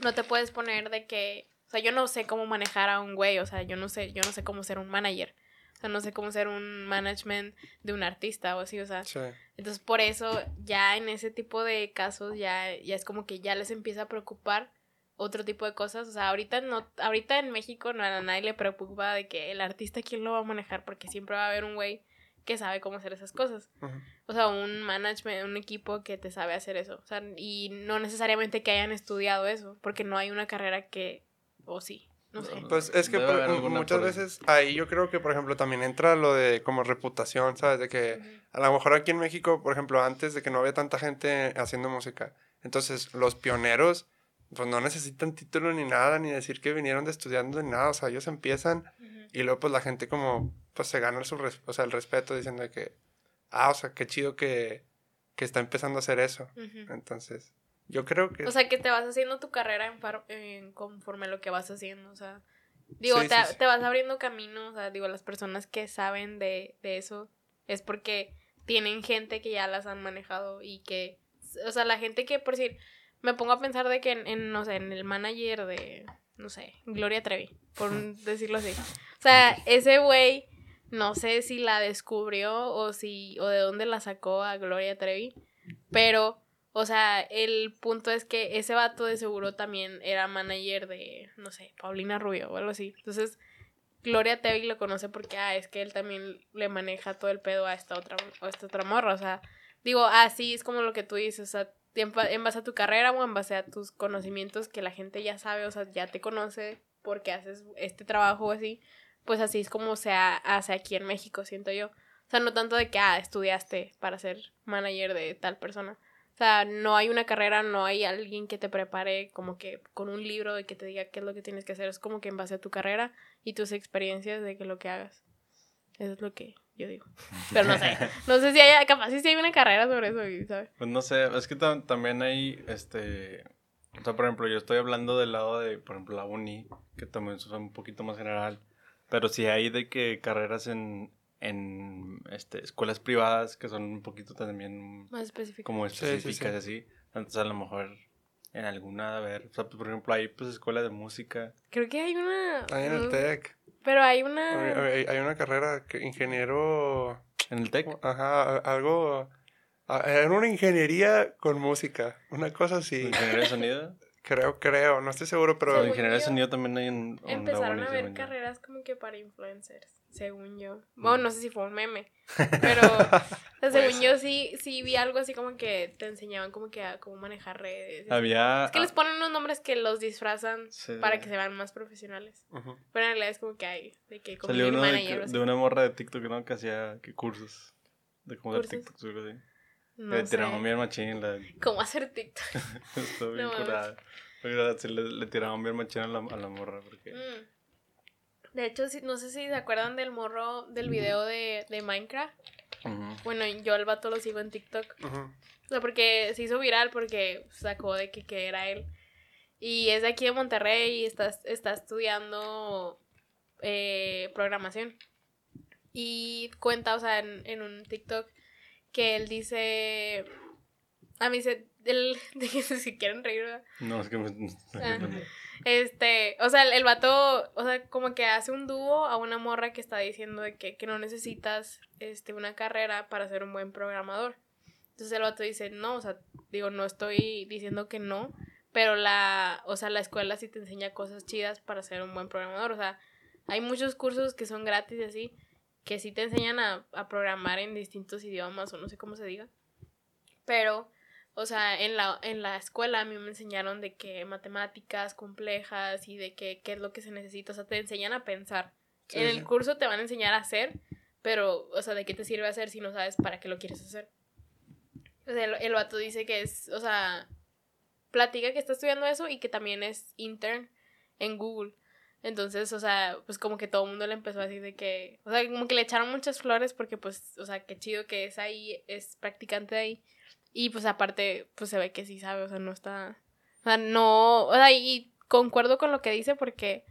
no te puedes poner de que, o sea, yo no sé cómo manejar a un güey, o sea, yo no sé, yo no sé cómo ser un manager. O sea, no sé cómo ser un management de un artista o así, o sea, Sí. entonces, por eso, ya en ese tipo de casos, ya, ya es como que ya les empieza a preocupar otro tipo de cosas. O sea, ahorita no, ahorita en México no, a nadie le preocupa de que el artista quién lo va a manejar, porque siempre va a haber un güey que sabe cómo hacer esas cosas. Ujú. O sea, un management, un equipo que te sabe hacer eso. O sea, y no necesariamente que hayan estudiado eso, porque no hay una carrera que, o sí, no sé. Pues es que por- muchas veces ahí yo creo que, por ejemplo, también entra lo de como reputación, ¿sabes? De que Ujú. a lo mejor aquí en México, por ejemplo, antes de que no había tanta gente haciendo música, entonces los pioneros, pues no necesitan título ni nada, ni decir que vinieron de estudiando ni nada, o sea, ellos empiezan y luego pues la gente como, pues se gana su res- o sea, el respeto diciendo que, ah, o sea, qué chido que, que está empezando a hacer eso. Entonces, yo creo que... O sea, que te vas haciendo tu carrera en far- en conforme a lo que vas haciendo, o sea, digo, Sí, te, sí, sí. te vas abriendo camino, o sea, digo, las personas que saben de, de eso es porque tienen gente que ya las han manejado y que, o sea, la gente que, por decir, me pongo a pensar de que en, en, no sé, en el manager de, no sé, Gloria Trevi, por decirlo así. O sea, ese güey, no sé si la descubrió o si, o de dónde la sacó a Gloria Trevi, pero, o sea, el punto es que ese vato de seguro también era manager de, no sé, Paulina Rubio o algo así. Entonces, Gloria Trevi lo conoce porque, ah, es que él también le maneja todo el pedo a esta otra, a esta otra morra, o sea, digo, así es como lo que tú dices, o sea, en base a tu carrera o en base a tus conocimientos que la gente ya sabe, o sea, ya te conoce porque haces este trabajo o así, pues así es como se ha- hace aquí en México, siento yo. O sea, no tanto de que, ah, estudiaste para ser manager de tal persona, O sea, no hay una carrera, no hay alguien que te prepare como que con un libro y que te diga qué es lo que tienes que hacer. Es como que en base a tu carrera y tus experiencias de que lo que hagas. Eso es lo que yo digo. Pero no sé. No sé si hay, capaz si hay una carrera sobre eso, ¿sabes? Pues no sé, es que tam- también hay, este, o sea, por ejemplo, yo estoy hablando del lado de, por ejemplo, la uni, que también es un poquito más general, pero sí hay de que carreras en, en, este, escuelas privadas que son un poquito también Más específico. como Sí, sí, específicas así, entonces a lo mejor en alguna, a ver, o sea, por ejemplo, hay pues escuelas de música, Creo que hay una... Ahí en el TEC. Pero hay Hay, una... hay- hay una carrera que ingeniero. en el TEC, Ajá, algo. Era una ingeniería con música. Una cosa así. ingeniería de sonido, Creo, creo. No estoy seguro, pero. Según ingeniería de yo, sonido también hay en, en Empezaron a ver carreras como que para influencers, según yo. Mm. Bueno, no sé si fue un meme, pero o sea, Puede según yo sí, sí vi algo así como que te enseñaban como que a cómo manejar redes. Había... Es que les ponen unos nombres que los disfrazan Sí. para que se vean más profesionales. Pero en realidad es como que hay de que Salió community uno de, manager así. de una morra de TikTok, ¿no? Que hacía que cursos. De cómo hacer. TikTok, algo así. No le sé. tiraban bien machín. La... ¿Cómo hacer TikTok? Estuvo bien No curada. Le, le tiraban bien machín a la, a la morra. Porque... Mm. De hecho, no sé si se acuerdan del morro del video de, de Minecraft. Bueno, yo al vato lo sigo en TikTok. Ujú. O sea, porque se hizo viral porque sacó de que, que era él. Y es de aquí de Monterrey y está, está estudiando eh, programación. Y cuenta, o sea, en, en un TikTok que él dice... A mí se... Que si quieren reír, ¿verdad? No, es que me... Ah. Este, o sea, el, el vato, o sea, como que hace un dúo a una morra que está diciendo de que, que no necesitas este, una carrera para ser un buen programador. Entonces el vato dice, no, o sea, digo, no estoy diciendo que no, pero la, o sea, la escuela sí te enseña cosas chidas para ser un buen programador. O sea, hay muchos cursos que son gratis y así, que sí te enseñan a, a programar en distintos idiomas o no sé cómo se diga. Pero, o sea, en la, en la escuela a mí me enseñaron de que matemáticas complejas y de que qué es lo que se necesita. O sea, te enseñan a pensar. Sí, en sí. el curso te van a enseñar a hacer, pero, o sea, ¿de qué te sirve hacer si no sabes para qué lo quieres hacer? O sea, el, el vato dice que es, o sea, platica que está estudiando eso y que también es intern en Google. Entonces, o sea, pues como que todo el mundo le empezó a decir de que, o sea, como que le echaron muchas flores porque pues, o sea, qué chido que es ahí, es practicante ahí. Y pues aparte, pues se ve que sí sabe, o sea, no está, o sea, no, o sea, y concuerdo con lo que dice porque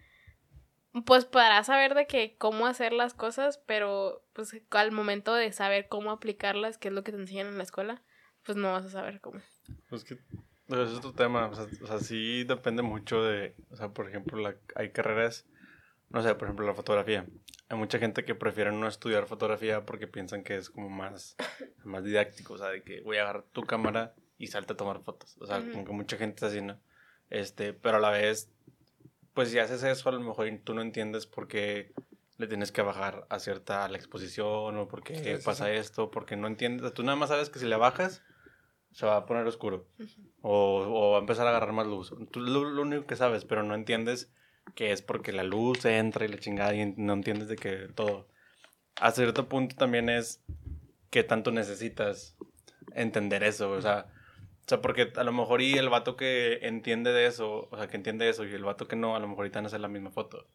pues podrás saber de que cómo hacer las cosas, pero pues al momento de saber cómo aplicarlas, que es lo que te enseñan en la escuela, pues no vas a saber cómo. Pues que pero ese es otro tema, o sea, o sea, sí depende mucho de, o sea, por ejemplo, la, hay carreras, no sé, por ejemplo, la fotografía. Hay mucha gente que prefiere no estudiar fotografía porque piensan que es como más, más didáctico, o sea, de que voy a agarrar tu cámara y salte a tomar fotos. O sea, Ujú. como que mucha gente es así, ¿no? Este, pero a la vez, pues si haces eso, a lo mejor tú no entiendes por qué le tienes que bajar a cierta a la exposición o por qué Sí, pasa sí. esto, porque no entiendes. Tú nada más sabes que si le bajas, se va a poner oscuro. O, o va a empezar a agarrar más luz. Tú lo, lo único que sabes, pero no entiendes que es porque la luz entra y la chingada y no entiendes de que todo. A cierto punto también es que tanto necesitas entender eso, o sea, o sea, porque a lo mejor y el vato que entiende de eso, o sea, que entiende eso y el vato que no, a lo mejor ahorita van a hacer la misma foto.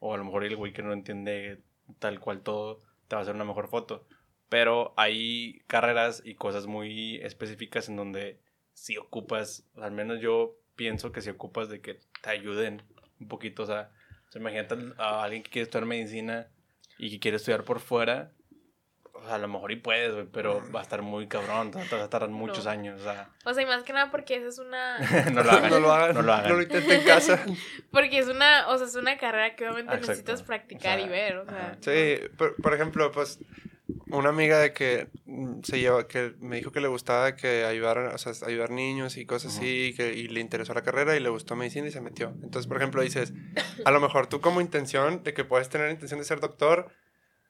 O a lo mejor el güey que no entiende tal cual todo te va a hacer una mejor foto. Pero hay carreras y cosas muy específicas en donde si ocupas, o sea, al menos yo pienso que si ocupas de que te ayuden un poquito, o sea, o sea, imagínate a alguien que quiere estudiar medicina y que quiere estudiar por fuera, o sea, a lo mejor y puedes, pero va a estar muy cabrón, te va a tardar muchos No. años, o sea, O sea, y más que nada porque esa es una... no lo hagan, no lo hagan. no lo hagan. intenten en casa. Porque es una, o sea, es una carrera que obviamente Exacto. necesitas practicar O sea, y ver, o sea. Sí, por, por ejemplo, pues una amiga de que mm, se lleva, que me dijo que le gustaba que ayudar, o sea, ayudar niños y cosas así, y, que, y le interesó la carrera y le gustó medicina y se metió. Entonces, por ejemplo, dices, a lo mejor tú como intención de que puedes tener intención de ser doctor,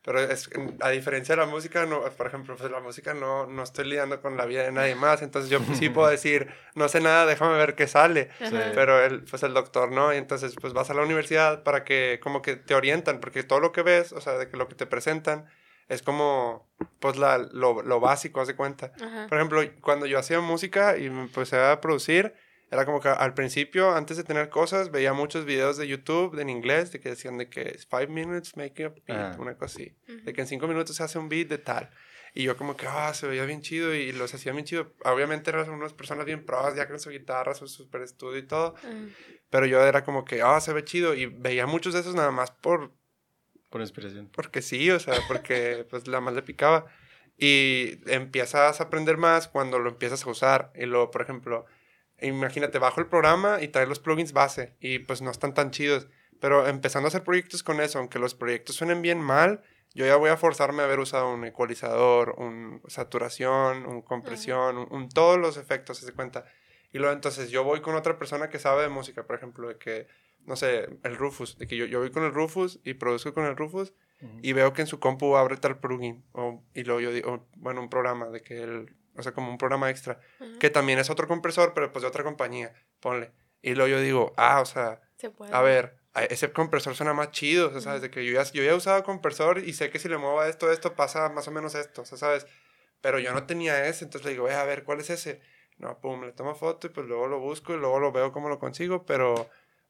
pero es, a diferencia de la música, no, por ejemplo, pues la música no, no estoy lidiando con la vida de nadie más, entonces yo sí puedo decir, no sé nada, déjame ver qué sale. Sí. Pero el, pues el doctor no, y entonces pues vas a la universidad para que como que te orientan, porque todo lo que ves, o sea, de que lo que te presentan es como, pues, la, lo, lo básico, haz de cuenta. Ajá. Por ejemplo, cuando yo hacía música y me empecé a producir, era como que al principio, antes de tener cosas, veía muchos videos de YouTube en inglés de que decían de que five minutes make a beat, Ah. una cosa así. De que en cinco minutos se hace un beat de tal. Y yo como que, ah, se veía bien chido y los hacía bien chido. Obviamente eran unas personas bien pros, ya con su guitarra, su super estudio y todo. Ajá. Pero yo era como que, ah, se ve chido. Y veía muchos de esos nada más por, Por inspiración. porque sí, o sea, porque pues la más le picaba. Y empiezas a aprender más cuando lo empiezas a usar. Y luego, por ejemplo, imagínate, bajo el programa y trae los plugins base. Y pues no están tan chidos. Pero empezando a hacer proyectos con eso, aunque los proyectos suenen bien mal, yo ya voy a forzarme a haber usado un ecualizador, un saturación, un compresión, un, un- todos los efectos, se cuenta. Y luego entonces yo voy con otra persona que sabe de música, por ejemplo, de que, no sé, el Rufus, de que yo, yo voy con el Rufus y produzco con el Rufus y veo que en su compu abre tal plugin o, y luego yo digo, bueno, un programa de que él, o sea, como un programa extra, que también es otro compresor, pero pues de otra compañía, ponle. Y luego yo digo, ah, o sea, Se puede. a ver, a- ese compresor suena más chido, o sea, ¿sabes? De que yo ya, yo ya he usado compresor y sé que si le muevo a esto, esto pasa más o menos esto, o sea, ¿sabes? Pero yo no tenía ese, entonces le digo, "Eh, a ver, ¿cuál es ese? No, pum, le tomo foto y pues luego lo busco y luego lo veo cómo lo consigo, pero,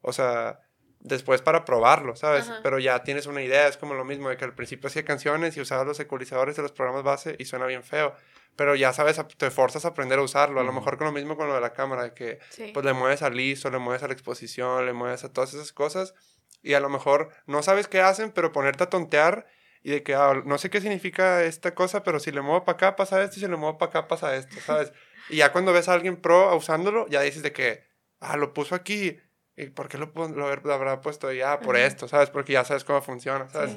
o sea, después para probarlo, ¿sabes? Ajá. Pero ya tienes una idea, es como lo mismo de que al principio hacía canciones y usaba los ecualizadores de los programas base y suena bien feo, pero ya sabes, a- te forzas a aprender a usarlo, a lo mejor con lo mismo con lo de la cámara, de que Sí. pues le mueves al ISO, le mueves a la exposición, le mueves a todas esas cosas y a lo mejor no sabes qué hacen, pero ponerte a tontear y de que ah, no sé qué significa esta cosa, pero si le muevo para acá pasa esto y si le muevo para acá pasa esto, ¿sabes? y ya cuando ves a alguien pro usándolo, ya dices de que, ah, lo puso aquí. ¿Y por qué lo, lo, lo habrá puesto ahí? Ah, por Ajá. esto, ¿sabes? Porque ya sabes cómo funciona, ¿sabes?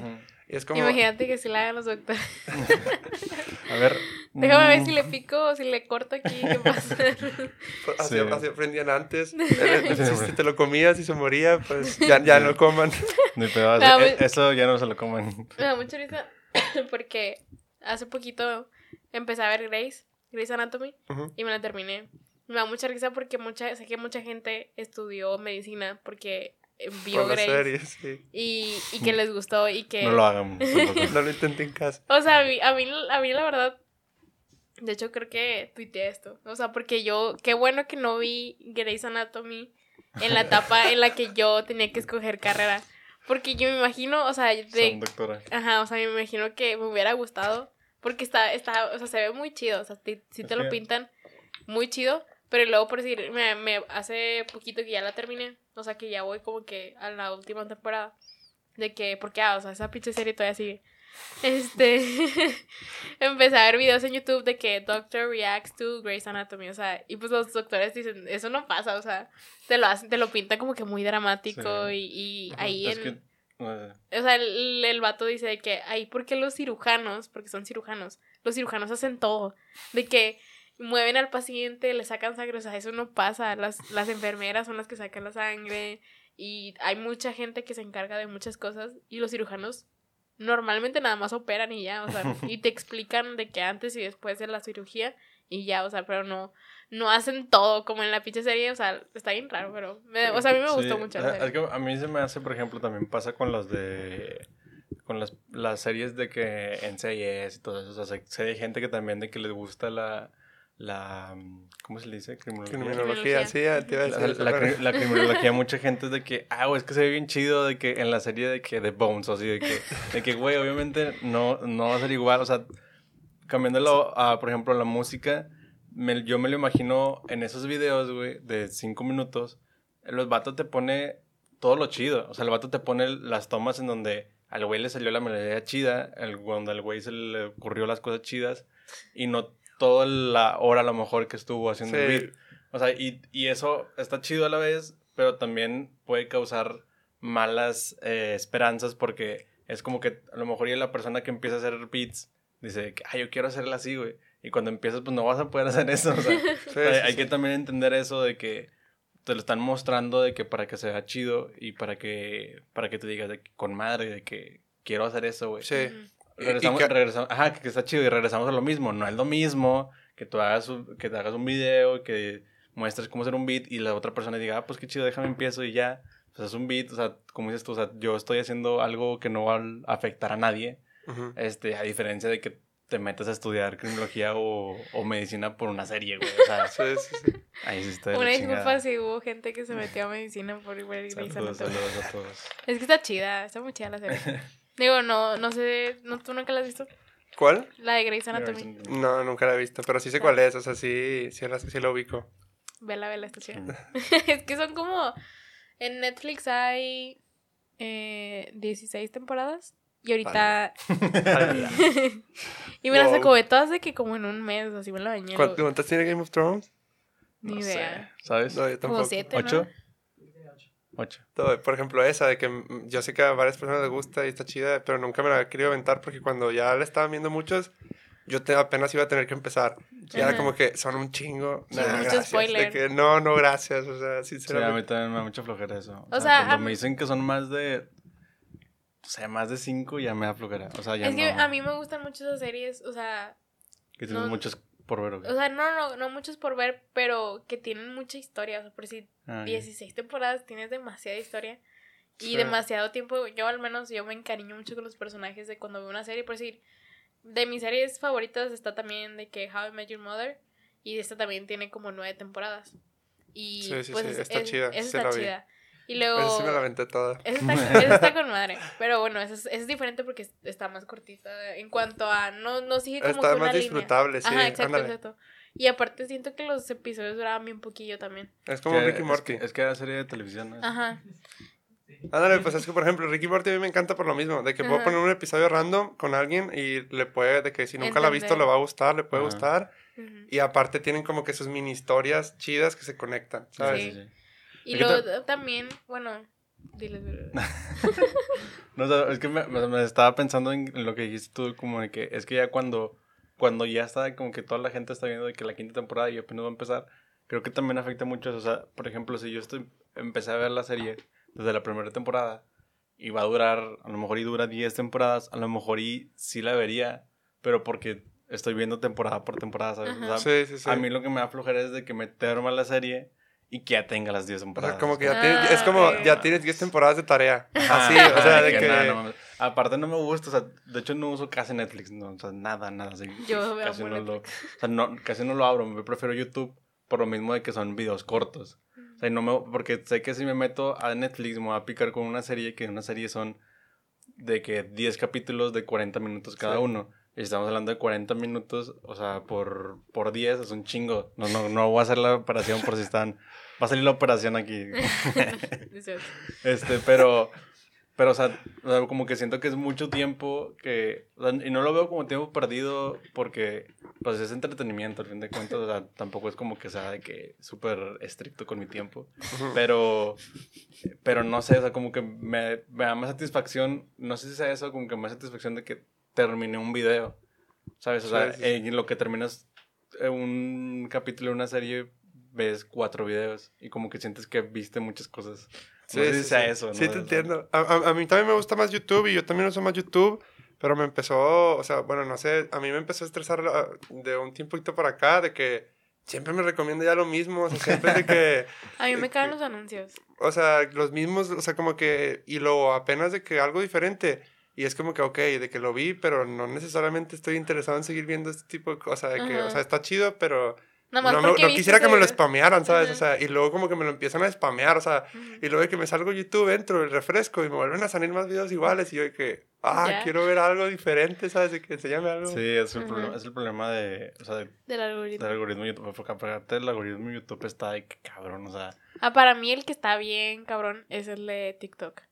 Y es como... Imagínate que si le hagan los doctores. A ver. Déjame ver mm, si le pico o si le corto aquí. ¿Qué pasa? Así, Sí. así aprendían antes. Si, te lo comías y se moría, pues ya, ya no coman. Ni pedo, No, eh, pues- Eso ya no se lo comen. Me da mucha risa porque hace poquito empecé a ver Grace, Grace Anatomy, Ujú. y me la terminé. Me da mucha risa porque mucha, sé que mucha gente estudió medicina porque eh, vio Por Grace sí. y, y que les gustó y que... No lo hagan. No lo intenté en casa. O sea, a mí, a mí, a mí la verdad, de hecho creo que tuiteé esto. O sea, porque yo, qué bueno que no vi Grey's Anatomy en la etapa en la que yo tenía que escoger carrera. Porque yo me imagino, o sea, Son de, doctora. ajá, o sea, me imagino que me hubiera gustado. Porque está, está, o sea, se ve muy chido. O sea, si te Es lo pintan muy chido. Pero luego, por decir, me, me hace poquito que ya la terminé. O sea, que ya voy como que a la última temporada. De que, porque, ah, o sea, esa pinche serie todavía sigue. Este. empecé a ver videos en YouTube de que Doctor reacts to Grey's Anatomy. O sea, y pues los doctores dicen, eso no pasa. O sea, te lo hacen, te lo pintan como que muy dramático. Sí. Y, y ahí Es en. que. O sea, el, el vato dice de que ahí porque los cirujanos, porque son cirujanos, los cirujanos hacen todo. De que mueven al paciente, le sacan sangre, o sea, eso no pasa. Las, las enfermeras son las que sacan la sangre y hay mucha gente que se encarga de muchas cosas y los cirujanos normalmente nada más operan y ya, o sea, y te explican de que antes y después de la cirugía y ya, o sea, pero no no hacen todo como en la pinche serie, o sea, está bien raro, pero me- o sea, a mí me sí, gustó mucho la sea, serie. Es que a mí se me hace, por ejemplo, también pasa con los de. Con las, las series de que en CIS y todo eso. O sea, sé, sé de gente que también de que les gusta la. La ¿Cómo se le dice? Criminología. Criminología, sí, te iba a La, decir la, cri- la criminología, mucha gente es de que, ah, güey, es que se ve bien chido de que en la serie de que de Bones, o así, de que, de que, güey, obviamente no, no va a ser igual, o sea, cambiándolo a, por ejemplo, la música, me- yo me lo imagino en esos videos, güey, de cinco minutos, los vatos te pone todo lo chido, o sea, el vato te pone las tomas en donde al güey le salió la melodía chida, el, cuando al güey se le ocurrió las cosas chidas, y no toda la hora a lo mejor que estuvo haciendo el Sí. beat. O sea, y, y eso está chido a la vez, pero también puede causar malas eh, esperanzas porque es como que a lo mejor ya la persona que empieza a hacer beats dice que, ah, yo quiero hacerla así, güey. Y cuando empiezas, pues no vas a poder hacer eso. O sea, Sí, hay, sí, hay sí. que también entender eso de que te lo están mostrando de que para que sea chido y para que, para que te digas de que, con madre de que quiero hacer eso, güey. Sí. Y- y Regresamos, que- regresamos- ajá, que está chido y regresamos a lo mismo. No es lo mismo que tú hagas un, que te hagas un video, que muestres cómo hacer un beat y la otra persona diga, ah, pues qué chido, déjame empiezo y ya. O sea, es un beat, o sea, como dices tú, o sea, yo estoy haciendo algo que no va a afectar a nadie. Ujú. Este, a diferencia de que te metas a estudiar criminología o, o medicina por una serie, güey. O sea, Sí, sí, sí. ahí sí está Una disculpa si hubo gente que se metió a medicina por ver Grey's Saludos, saludos a todos. Es que está chida, está muy chida la serie. Digo, no, no sé, no, ¿tú nunca la has visto? ¿Cuál? La de Grey's Anatomy. No, nunca la he visto, pero sí sé cuál es, o sea, sí, sí, la, sí la ubico. Vela, vela, está chida. Es que son como. En Netflix hay eh, 16 temporadas. Y ahorita. y me las acabé todas de que como en un mes, así me la bañé. ¿Cuántas tiene Game of Thrones? Ni No idea. sé, ¿sabes? No, yo Como siete, ¿Ocho? ¿no? Ocho. Todo, Por ejemplo, esa de que mm, yo sé que a varias personas les gusta y está chida, pero nunca me la he querido aventar porque cuando ya la estaban viendo muchos, yo te- apenas iba a tener que empezar. Y era Ajá. como que son un chingo. Sí, Nah, mucho gracias. spoiler. De que no, no, gracias. O sea, Sí, a mí sinceramente. también me da mucha flojera eso. O sea, cuando a me dicen que son más de. O sea, más de cinco, ya me da flojera. O sea, ya Es que no. a mí me gustan mucho esas series, o sea, Que tienes no- muchos por ver, ¿o qué? o sea, no, no, no muchos por ver, pero que tienen mucha historia, o sea, por si Ah, ya. 16 temporadas tienes demasiada historia y Sí. demasiado tiempo, yo al menos yo me encariño mucho con los personajes de cuando veo una serie, por decir, de mis series favoritas está también de que How I Met Your Mother y esta también tiene como nueve temporadas. Y Sí, sí, pues sí, es- está es- chida, sí está vi. Y luego Esa sí me la aventé toda. esa está, esa está con madre. Pero bueno, esa es, esa es diferente porque es- está más cortita. En cuanto a. No, no sigue como Está que una más línea. disfrutable, sí. Ajá, exacto, ándale. exacto. Y aparte siento que los episodios duraban bien poquillo también. Es como Que- Ricky es Morty. que- Es que era serie de televisión, ¿no? Ajá. Ándale, pues es que, por ejemplo, Ricky Morty a mí me encanta por lo mismo, de que puedo Ajá. poner un episodio random con alguien y le puede, de que si nunca la ha visto Entender. le va a gustar, le puede Ajá. gustar. Ujú. Y aparte tienen como que sus mini historias chidas que se conectan, ¿sabes? Sí. Y ¿Y qué luego también, bueno, diles. No, o sea, es que me, me- estaba pensando en lo que dijiste tú, como de que es que ya cuando, cuando ya está, como que toda la gente está viendo de que la quinta temporada y apenas va a empezar, creo que también afecta mucho eso. O sea, por ejemplo, si yo estoy, empecé a ver la serie desde la primera temporada y va a durar, a lo mejor y dura 10 temporadas, a lo mejor y sí la vería, pero porque estoy viendo temporada por temporada, ¿sabes? O sea, Sí, sí, sí. a mí lo que me da flojera es de que me terma la serie y que ya tenga las 10 O temporadas. sea, como que ya Ah, tienes, es como, ok. ya tienes 10 temporadas de tarea. Ajá, Así, o sea, de que... no. Aparte no me gusta, o sea, de hecho no uso casi Netflix, no, o sea, nada, nada. así, Yo veo casi no lo, o sea, no, casi no lo abro, me prefiero YouTube por lo mismo de que son videos cortos. O sea, y no me, porque sé que si me meto a Netflix me voy a picar con una serie, que una serie son de que 10 capítulos de 40 minutos cada Sí. uno. Y estamos hablando de 40 minutos, o sea, por, por 10 es un chingo. No, no, no voy a hacer la operación por si están... Va a salir la operación aquí. Dice, Este, pero, pero, o sea, o sea, como que siento que es mucho tiempo que, o sea, y no lo veo como tiempo perdido porque, pues, es entretenimiento, al fin de cuentas, o sea, tampoco es como que sea de que súper estricto con mi tiempo, pero, pero no sé, o sea, como que me, me da más satisfacción, no sé si sea eso, como que más satisfacción de que terminé un video, ¿sabes? O sea, Sí, sí, sí. en lo que terminas eh, un capítulo de una serie, ves cuatro videos y como que sientes que viste muchas cosas. Sí, no sé sí, si sea sí. eso, ¿no? Sí, te entiendo. A, a- a mí también me gusta más YouTube y yo también uso más YouTube, pero me empezó, o sea, bueno, no sé, a mí me empezó a estresar ah, de un tiempito para acá, de que siempre me recomienda ya lo mismo, o sea, siempre de que, A mí me caen los anuncios. o sea, los mismos, o sea, como que, y lo apenas de que algo diferente. Y es como que, ok, de que lo vi, pero no necesariamente estoy interesado en seguir viendo este tipo de cosas. De que, o sea, está chido, pero no, me- quisiera que me lo spamearan, ¿sabes? Ajá. O sea, y luego como que me lo empiezan a spamear, o sea, y luego de que me salgo YouTube, entro, el refresco y me vuelven a salir más videos iguales y yo de que, ah, Ya. quiero ver algo diferente, ¿sabes? De que enséñame algo. Sí, es el, problema, es el problema de, o sea, de- Del algoritmo. del algoritmo YouTube. Porque aparte el algoritmo YouTube está de que cabrón, o sea, Ah, para mí el que está bien, cabrón, es el de TikTok.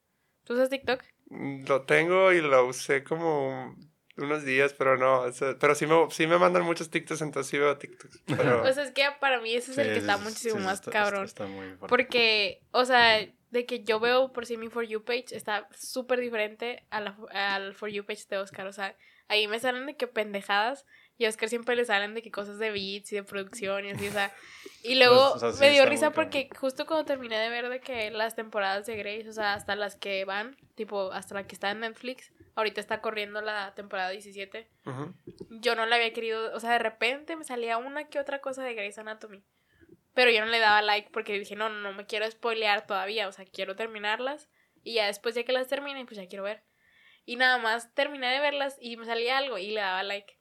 ¿Tú usas TikTok? Mm, Lo tengo y lo usé como unos días, pero no, o sea, pero sí me, sí me mandan muchos TikToks, entonces sí veo TikToks. Pero, O sea, es que para mí ese es el que está muchísimo sí, más está- cabrón. Está, está muy fuerte. Porque, o sea, de que yo veo por sí mi For You page está súper diferente a la, al For You page de Oscar. O sea, ahí me salen de que pendejadas y a Oscar siempre le salen de que cosas de beats y de producción y así, o sea. Y luego Pues, o sea, sí me dio risa porque justo cuando terminé de ver de que las temporadas de Grace, o sea, hasta las que van, tipo, hasta la que está en Netflix, ahorita está corriendo la temporada 17 ujú. yo no la había querido, o sea, de repente me salía una que otra cosa de Grey's Anatomy. Pero yo no le daba like porque dije, no, no, no me quiero spoilear todavía, o sea, quiero terminarlas. Y ya después ya que las termine, pues ya quiero ver. Y nada más terminé de verlas y me salía algo y le daba like.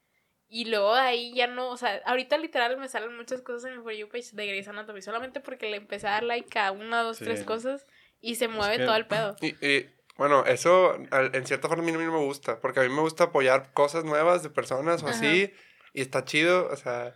Y luego de ahí ya no, o sea, ahorita literal me salen muchas cosas en mi For You page de Grey's Anatomy, solamente porque le empecé a dar like a una, dos, Sí. tres cosas y se mueve que- todo el pedo. Y, y, bueno, eso en cierta forma a mí no me gusta, porque a mí me gusta apoyar cosas nuevas de personas o Ajá. así, y está chido, o sea,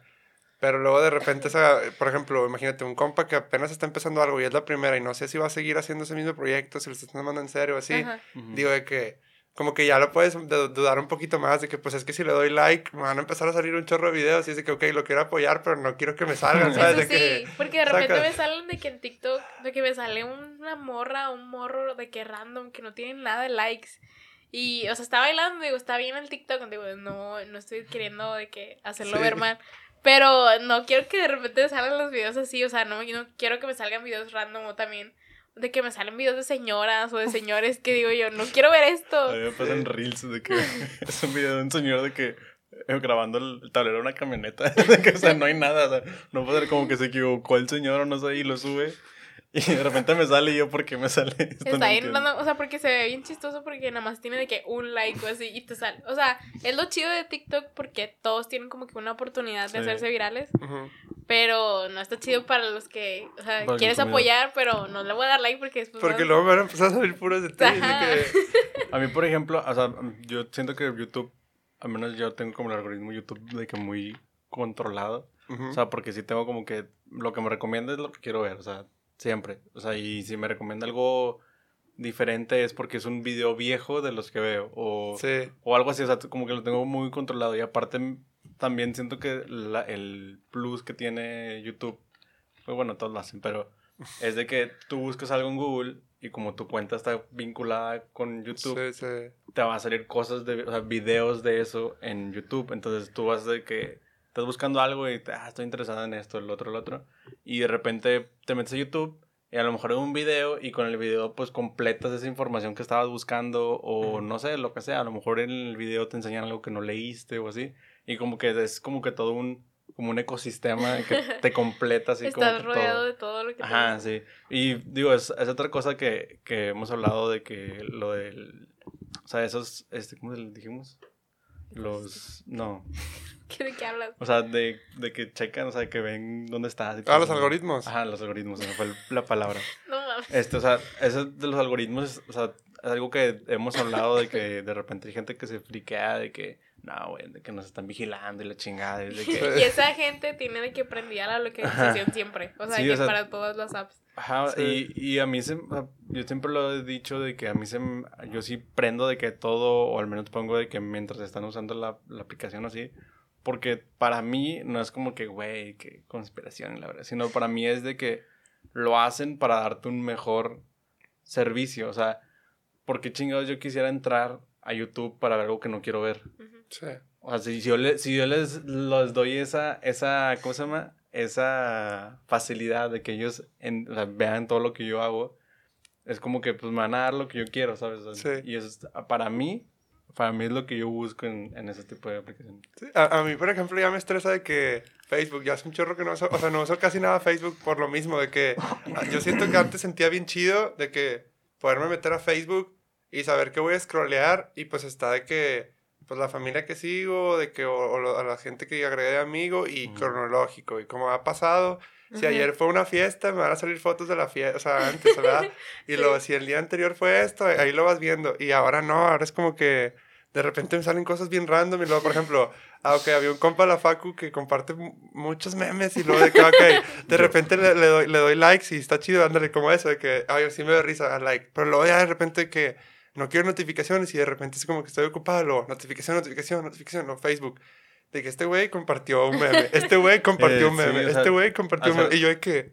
pero luego de repente, esa, por ejemplo, imagínate un compa que apenas está empezando algo y es la primera y no sé si va a seguir haciendo ese mismo proyecto, si lo está tomando en serio o así, Ajá. Digo de que como que ya lo puedes du- dudar un poquito más de que pues es que si le doy like me van a empezar a salir un chorro de videos y es de que ok, lo quiero apoyar pero no quiero que me salgan, ¿sabes? Eso De que, sí, porque de repente sacas- me salen de que en TikTok, de que me sale una morra, un morro de que random, que no tienen nada de likes. Y, o sea, está bailando, digo, está bien el TikTok, digo, no, no estoy queriendo de que hacerlo Sí. ver mal. Pero no quiero que de repente me salgan los videos así, o sea, no, no quiero que me salgan videos random o también de que me salen videos de señoras o de señores que digo yo, no quiero ver esto. A mí me pasan reels de que es un video de un señor de que eh, grabando el el tablero de una camioneta. de que, o sea, no hay nada. O sea, no puede ser como que se equivocó el señor o no sé, y lo sube. Y de repente me sale y yo, ¿por qué me sale esto? Está No random, o sea, porque se ve bien chistoso porque nada más tiene de que un like o así y te sale. O sea, es lo chido de TikTok porque todos tienen como que una oportunidad de Sí. hacerse virales, Ujú. pero no está chido para los que, o sea, Para quieres apoyar, pero no le voy a dar like porque después... Porque vas- luego me van a empezar a salir puros de ti. de Ajá. que- A mí, por ejemplo, o sea, yo siento que YouTube, al menos yo tengo como el algoritmo YouTube de que muy controlado. O sea, porque sí tengo como que lo que me recomienda es lo que quiero ver, o sea, siempre. O sea, y si me recomienda algo diferente es porque es un video viejo de los que veo o, sí. o algo así, o sea, como que lo tengo muy controlado y aparte también siento que la- el plus que tiene YouTube, pues bueno, todos lo hacen, pero es de que tú buscas algo en Google y como tu cuenta está vinculada con YouTube, Sí, sí. te van a salir cosas de, o sea, videos de eso en YouTube. Entonces tú vas de que estás buscando algo y te, ah, estoy interesada en esto, el otro, el otro. Y de repente te metes a YouTube y a lo mejor hay un video y con el video pues completas esa información que estabas buscando o no sé, lo que sea. A lo mejor en el video te enseñan algo que no leíste o así. Y como que es como que todo un, como un ecosistema que te completa así como Estás que rodeado todo. de todo lo que Ajá, sí. Y digo, es, es otra cosa que, que hemos hablado de que lo del... O sea, esos, este, ¿cómo le dijimos? Los... No. ¿Qué- ¿De qué hablas? O sea, de, de que checan, o sea, que ven dónde estás. Ah, los algoritmos. Ajá, los algoritmos, esa fue la palabra. No mames. Este, o sea, eso de los algoritmos, o sea, es algo que hemos hablado de que de repente hay gente que se friquea de que, no, güey, de que nos están vigilando y la chingada, y de que... Y esa gente tiene de que prendía la localización siempre. O sea, Sí, que o sea- para todas las apps. Ajá, Sí. y, y a mí se, yo siempre lo he dicho de que a mí se, yo sí prendo de que todo, o al menos pongo de que mientras están usando la, la aplicación así, porque para mí no es como que, güey, que conspiración, la verdad, sino para mí es de que lo hacen para darte un mejor servicio, o sea, porque chingados yo quisiera entrar a YouTube para ver algo que no quiero ver. Ujú. Sí. O sea, si yo, le- si yo les, les doy esa, esa, ¿cómo se llama? Esa facilidad de que ellos en- o sea, vean todo lo que yo hago, es como que pues me van a dar lo que yo quiero, ¿sabes? O sea, Sí. Y eso es- para mí, para mí es lo que yo busco en, en ese tipo de aplicaciones. Sí, A, a mí, por ejemplo, ya me estresa de que Facebook, ya hace un chorro que no uso, o sea, no uso casi nada Facebook por lo mismo, de que ah, yo siento que antes sentía bien chido de que poderme meter a Facebook y saber que voy a scrollear y pues está de que, pues la familia que sigo, de que, o, o a la gente que agregué de amigo y cronológico y como ha pasado. Si ayer fue una fiesta, me van a salir fotos de la fiesta, o sea, antes, ¿verdad? Y Sí. luego, si el día anterior fue esto, ahí lo vas viendo. Y ahora no, ahora es como que de repente me salen cosas bien random. Y luego, por ejemplo, ah, ok, había un compa de la Facu que comparte mu- muchos memes. Y luego de que, ok, de repente le, le doy, le doy likes y está chido, ándale, como eso, de que, ay, sí me da risa, ah, like. Pero luego ya de repente que no quiero notificaciones y de repente es como que estoy ocupado, luego notificación, notificación, notificación, no, Facebook. De que este güey compartió un meme, este güey compartió Eh, un meme, sí, o sea, este güey compartió o un sea- meme. Y yo de que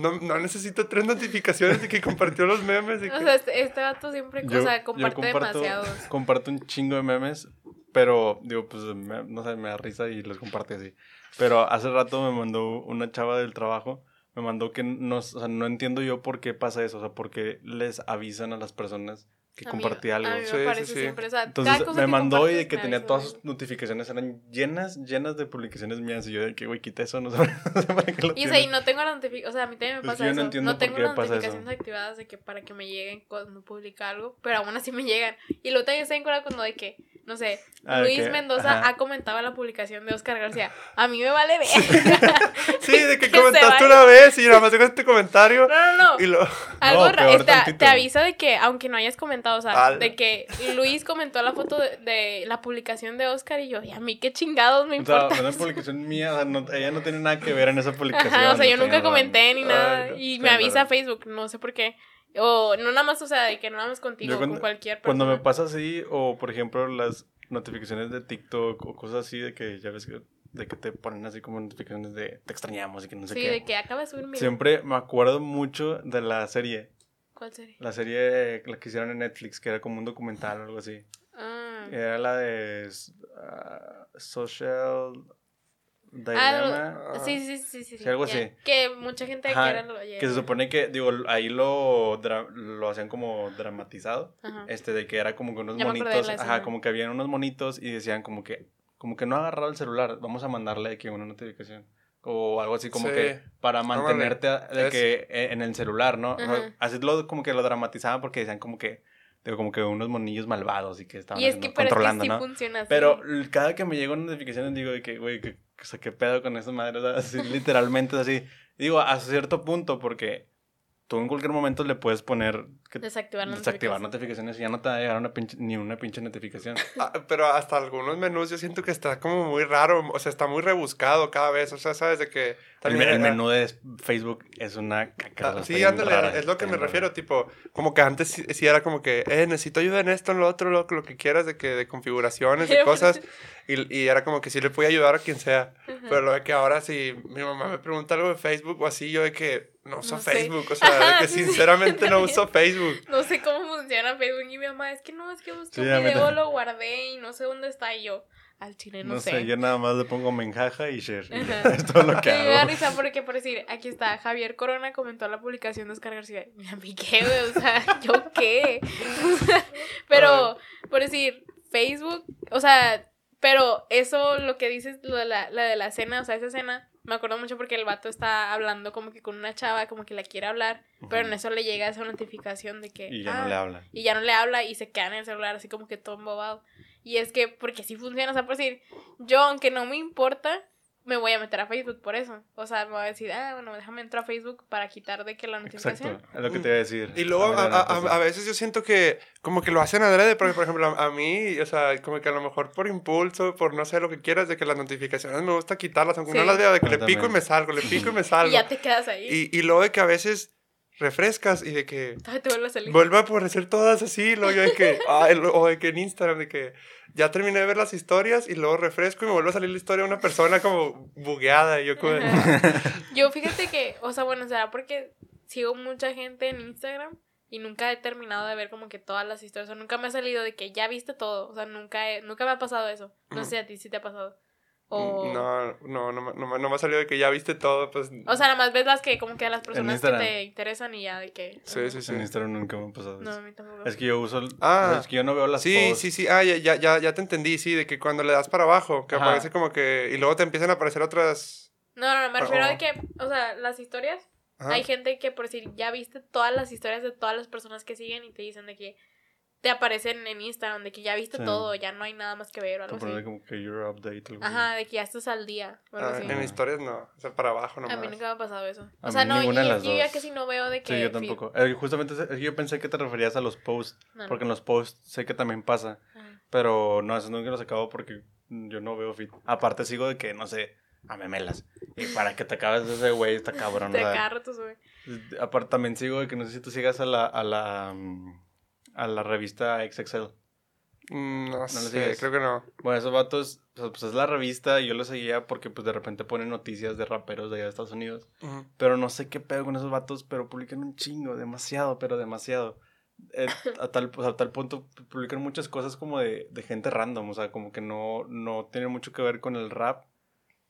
no, no necesito tres notificaciones de que compartió los memes. De que... O sea, este, este vato siempre, o sea, comparte demasiados. comparto un chingo de memes, pero digo, pues me- no sé, me da risa y los comparte así. Pero hace rato me mandó una chava del trabajo, me mandó que no, o sea, no entiendo yo por qué pasa eso, o sea, por qué les avisan a las personas que A mí- compartía algo. A mí me Sí, sí, parece sí. siempre, o sea, Entonces me mandó y de que tenía todas sus notificaciones eran llenas, llenas de publicaciones mías. Y yo de que, güey, quita eso, no sé, no sé para qué lo Y, o sea, y no tengo las notificaciones, o sea, a mí también me Pues pasa yo no eso. entiendo No por tengo qué las pasa eso. notificaciones activadas de que para que me lleguen cuando publica algo, pero aún así me llegan. Y luego también estoy en cura cuando de que, no sé, Ah, Luis Mendoza ajá. ha comentado la publicación de Oscar García. A mí me vale ver. Sí, de que Que comentaste una vez y nada más dejaste este comentario No, no, no. y lo... Algo No, ra- peor este, tantito. te avisa de que, aunque no hayas comentado, o sea, Ala. de que Luis comentó la foto de, de la publicación de Oscar y yo, y a mí qué chingados me O sea, importa. una publicación mía, o sea, no- ella no tiene nada que ver en esa publicación. Ajá, o sea, yo nunca raro. comenté ni nada. Ay, no, y me avisa raro. Facebook, no sé por qué. O no nada más, o sea, de que no nada más contigo, Yo con cualquier persona. Cuando me pasa así, o por ejemplo, las notificaciones de TikTok o cosas así de que ya ves que, de que te ponen así como notificaciones de te extrañamos y que no sé Sí, qué. de que acaba de subir video. Siempre me acuerdo mucho de la serie. ¿Cuál serie? La serie, la que hicieron en Netflix, que era como un documental o algo así. Ah, Era la de ah, Social Ah, Dilemma. lo- sí, sí, sí, sí, sí. Algo ya. así. Que mucha gente Ajá, quiera lo Que se supone que, digo, ahí lo, dra- lo hacían como dramatizado. Ajá. Este, de que era como que unos Ya monitos. Ajá, como que habían unos monitos y decían como que, como que no ha agarrado el celular, vamos a mandarle que una notificación. O algo así como Sí. que para mantenerte a- de que en el celular, ¿no? O sea, Ajá. así lo, como que lo dramatizaban porque decían como que, digo, como que unos monillos malvados y que estaban Y es haciendo- que, pero es que controlando, sí ¿no? funciona así. Pero cada que me llega una notificación digo de que, güey, que, o sea, qué pedo con esa madre, así, literalmente así. Digo, a cierto punto, porque tú en cualquier momento le puedes poner que Desactivar desactivar notificaciones. notificaciones y ya no te va a llegar una pinche- ni una pinche notificación. Ah, pero hasta algunos menús yo siento que está como muy raro, o sea, está muy rebuscado cada vez, o sea, sabes de que... El, el ah, menú de Facebook es una caca. Ah, sí, ándale, rara, es lo que me rara. refiero, tipo, como que antes sí, sí era como que, eh, necesito ayuda en esto, en lo otro, lo, lo que quieras, de que de configuraciones, de Pero- cosas, y, y era como que sí le podía ayudar a quien sea, Ajá. pero lo de que ahora si mi mamá me pregunta algo de Facebook o así, yo de que no uso No sé. Facebook, o sea, Ajá, que sí, sinceramente no uso Facebook. No sé cómo funciona Facebook y mi mamá, es que no, es que busqué un video, lo guardé y no sé dónde está y yo. Al chile no, No sé. sé, yo nada más le pongo menjaja y share. Ajá. es todo lo que Que me da hago. risa porque, por decir, aquí está, Javier Corona comentó la publicación de Oscar García. Y a mí qué, güey, o sea, ¿yo qué? pero, por decir, Facebook, o sea, pero eso, lo que dices, lo de la, la de la cena, o sea, esa escena, me acuerdo mucho porque el vato está hablando como que con una chava, como que la quiere hablar, pero en eso le llega esa notificación de que... Y ya ah, no le habla. y ya no le habla y se queda en el celular así como que todo embobado. Y es que, porque sí funciona, o sea, por decir, yo aunque no me importa, me voy a meter a Facebook por eso. O sea, me voy a decir, ah, bueno, déjame entrar a Facebook para quitar de que la notificación. Exacto, es lo que te iba a decir. Y luego a, a- a- veces yo siento que como que lo hacen adrede, porque por ejemplo a, a mí, o sea, como que a lo mejor por impulso, por no sé lo que quieras, de que las notificaciones me gusta quitarlas, aunque no las veo, de que le pico y me salgo, le pico y me Y salgo. ya te quedas ahí. Y, y luego de que a veces refrescas y de que Ay, te vuelve a salir. vuelve a aparecer todas así, luego yo de que, ah, el- o de que en Instagram, de que ya terminé de ver las historias y luego refresco y me vuelve a salir la historia de una persona como bugueada y yo como... Yo fíjate que, o sea, bueno, será porque sigo mucha gente en Instagram y nunca he terminado de ver como que todas las historias. O sea, nunca me ha salido de que ya viste todo. O sea, nunca, he- nunca me ha pasado eso. No sé a ti si te ha pasado. O, No, no, no, me- no, me- no me ha salido de que ya viste todo, pues... o sea, nada más ves las que como que a las personas que te interesan y ya de que... Sí, sí, sí. En Instagram nunca me ha pasado No, a mí tampoco. Es que yo uso. el- Ah. es que yo no veo las Sí, posts. sí, sí. Ah, ya, ya, ya, ya te entendí, sí, de que cuando le das para abajo, que Ajá. aparece como que... Y luego te empiezan a aparecer otras... No, no, no, me refiero Oh. a que, o sea, las historias, Ajá. hay gente que por decir, ya viste todas las historias de todas las personas que siguen y te dicen de que te aparecen en Instagram, de que ya viste Sí. todo, ya no hay nada más que ver o algo así. como que your update. algo Ajá, de que ya estás al día. o algo Ah, así. en historias no, o sea, para abajo A nomás. mí nunca me ha pasado eso. A O sea, no, y ninguna de es las que yo ya dos. casi no veo de que. Sí, yo tampoco. Eh, justamente es que yo pensé que te referías a los posts. No, no. Porque en los posts sé que también pasa. Ajá. Pero no, eso nunca los acabo porque yo no veo fit. Aparte sigo de que, no sé, a memelas. Y para que te acabes de ese güey está cabrón. De o sea, cada rato sube. Aparte también sigo de que no sé si tú sigas a la, a la, mm, a la revista XXL. Mm, No lo sé, creo que no. Bueno, esos vatos, sea, pues es la revista y yo lo seguía porque pues de repente ponen noticias de raperos de allá de Estados Unidos. Pero no sé qué pedo con esos vatos, pero publican un chingo, demasiado, pero demasiado. Eh, a, tal, a tal punto publican muchas cosas como de, de gente random, o sea, como que no, no tiene mucho que ver con el rap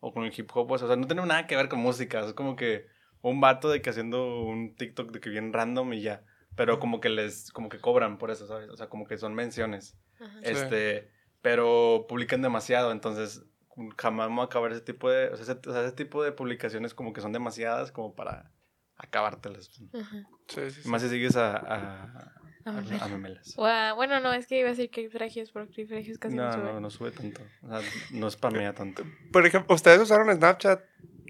o con el hip hop, o sea, no tiene nada que ver con música, es como que un vato de que haciendo un TikTok de que bien random y ya. Pero como que les, como que cobran por eso, ¿sabes? O sea, como que son menciones. Ajá. Sí. Este, pero publican demasiado, entonces jamás vamos a acabar ese tipo de, o sea, ese, o sea, ese tipo de publicaciones como que son demasiadas como para acabártelas. Ajá. Sí, sí, sí. Más si sigues a, a, A memelas. a memelas. A- bueno, no, es que iba a decir que Fragios, pero que Fragios casi no, No, sube. no, no sube tanto. O sea, no spamea tanto. Por ejemplo, ¿ustedes usaron Snapchat?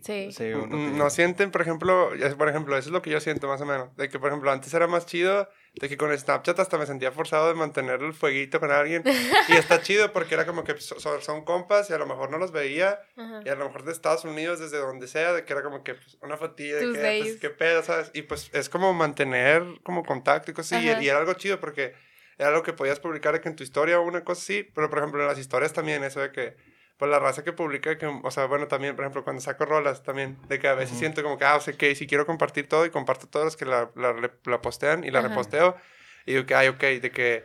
Sí. Sí, uno que- ¿No sienten, por ejemplo, ya- por ejemplo, eso es lo que yo siento más o menos, de que, por ejemplo, antes era más chido, de que con Snapchat hasta me sentía forzado de mantener el fueguito con alguien, y está chido porque era como que so- so- son compas y a lo mejor no los veía, Ajá. y a lo mejor de Estados Unidos, desde donde sea, de que era como que pues, una fotilla de Tus que, pues, qué pedo, ¿sabes? Y pues es como mantener como contacto y cosas así, y, y era algo chido porque era algo que podías publicar de que en tu historia o una cosa así, pero por ejemplo en las historias también eso de que, pues la raza que publica, que, o sea, bueno, también, por ejemplo, cuando saco rolas también, de que a veces Ujú. siento como que, ah, o sea, que si quiero compartir todo y comparto todos los que la, la, la postean y la reposteo, y digo que, ay, ok, de que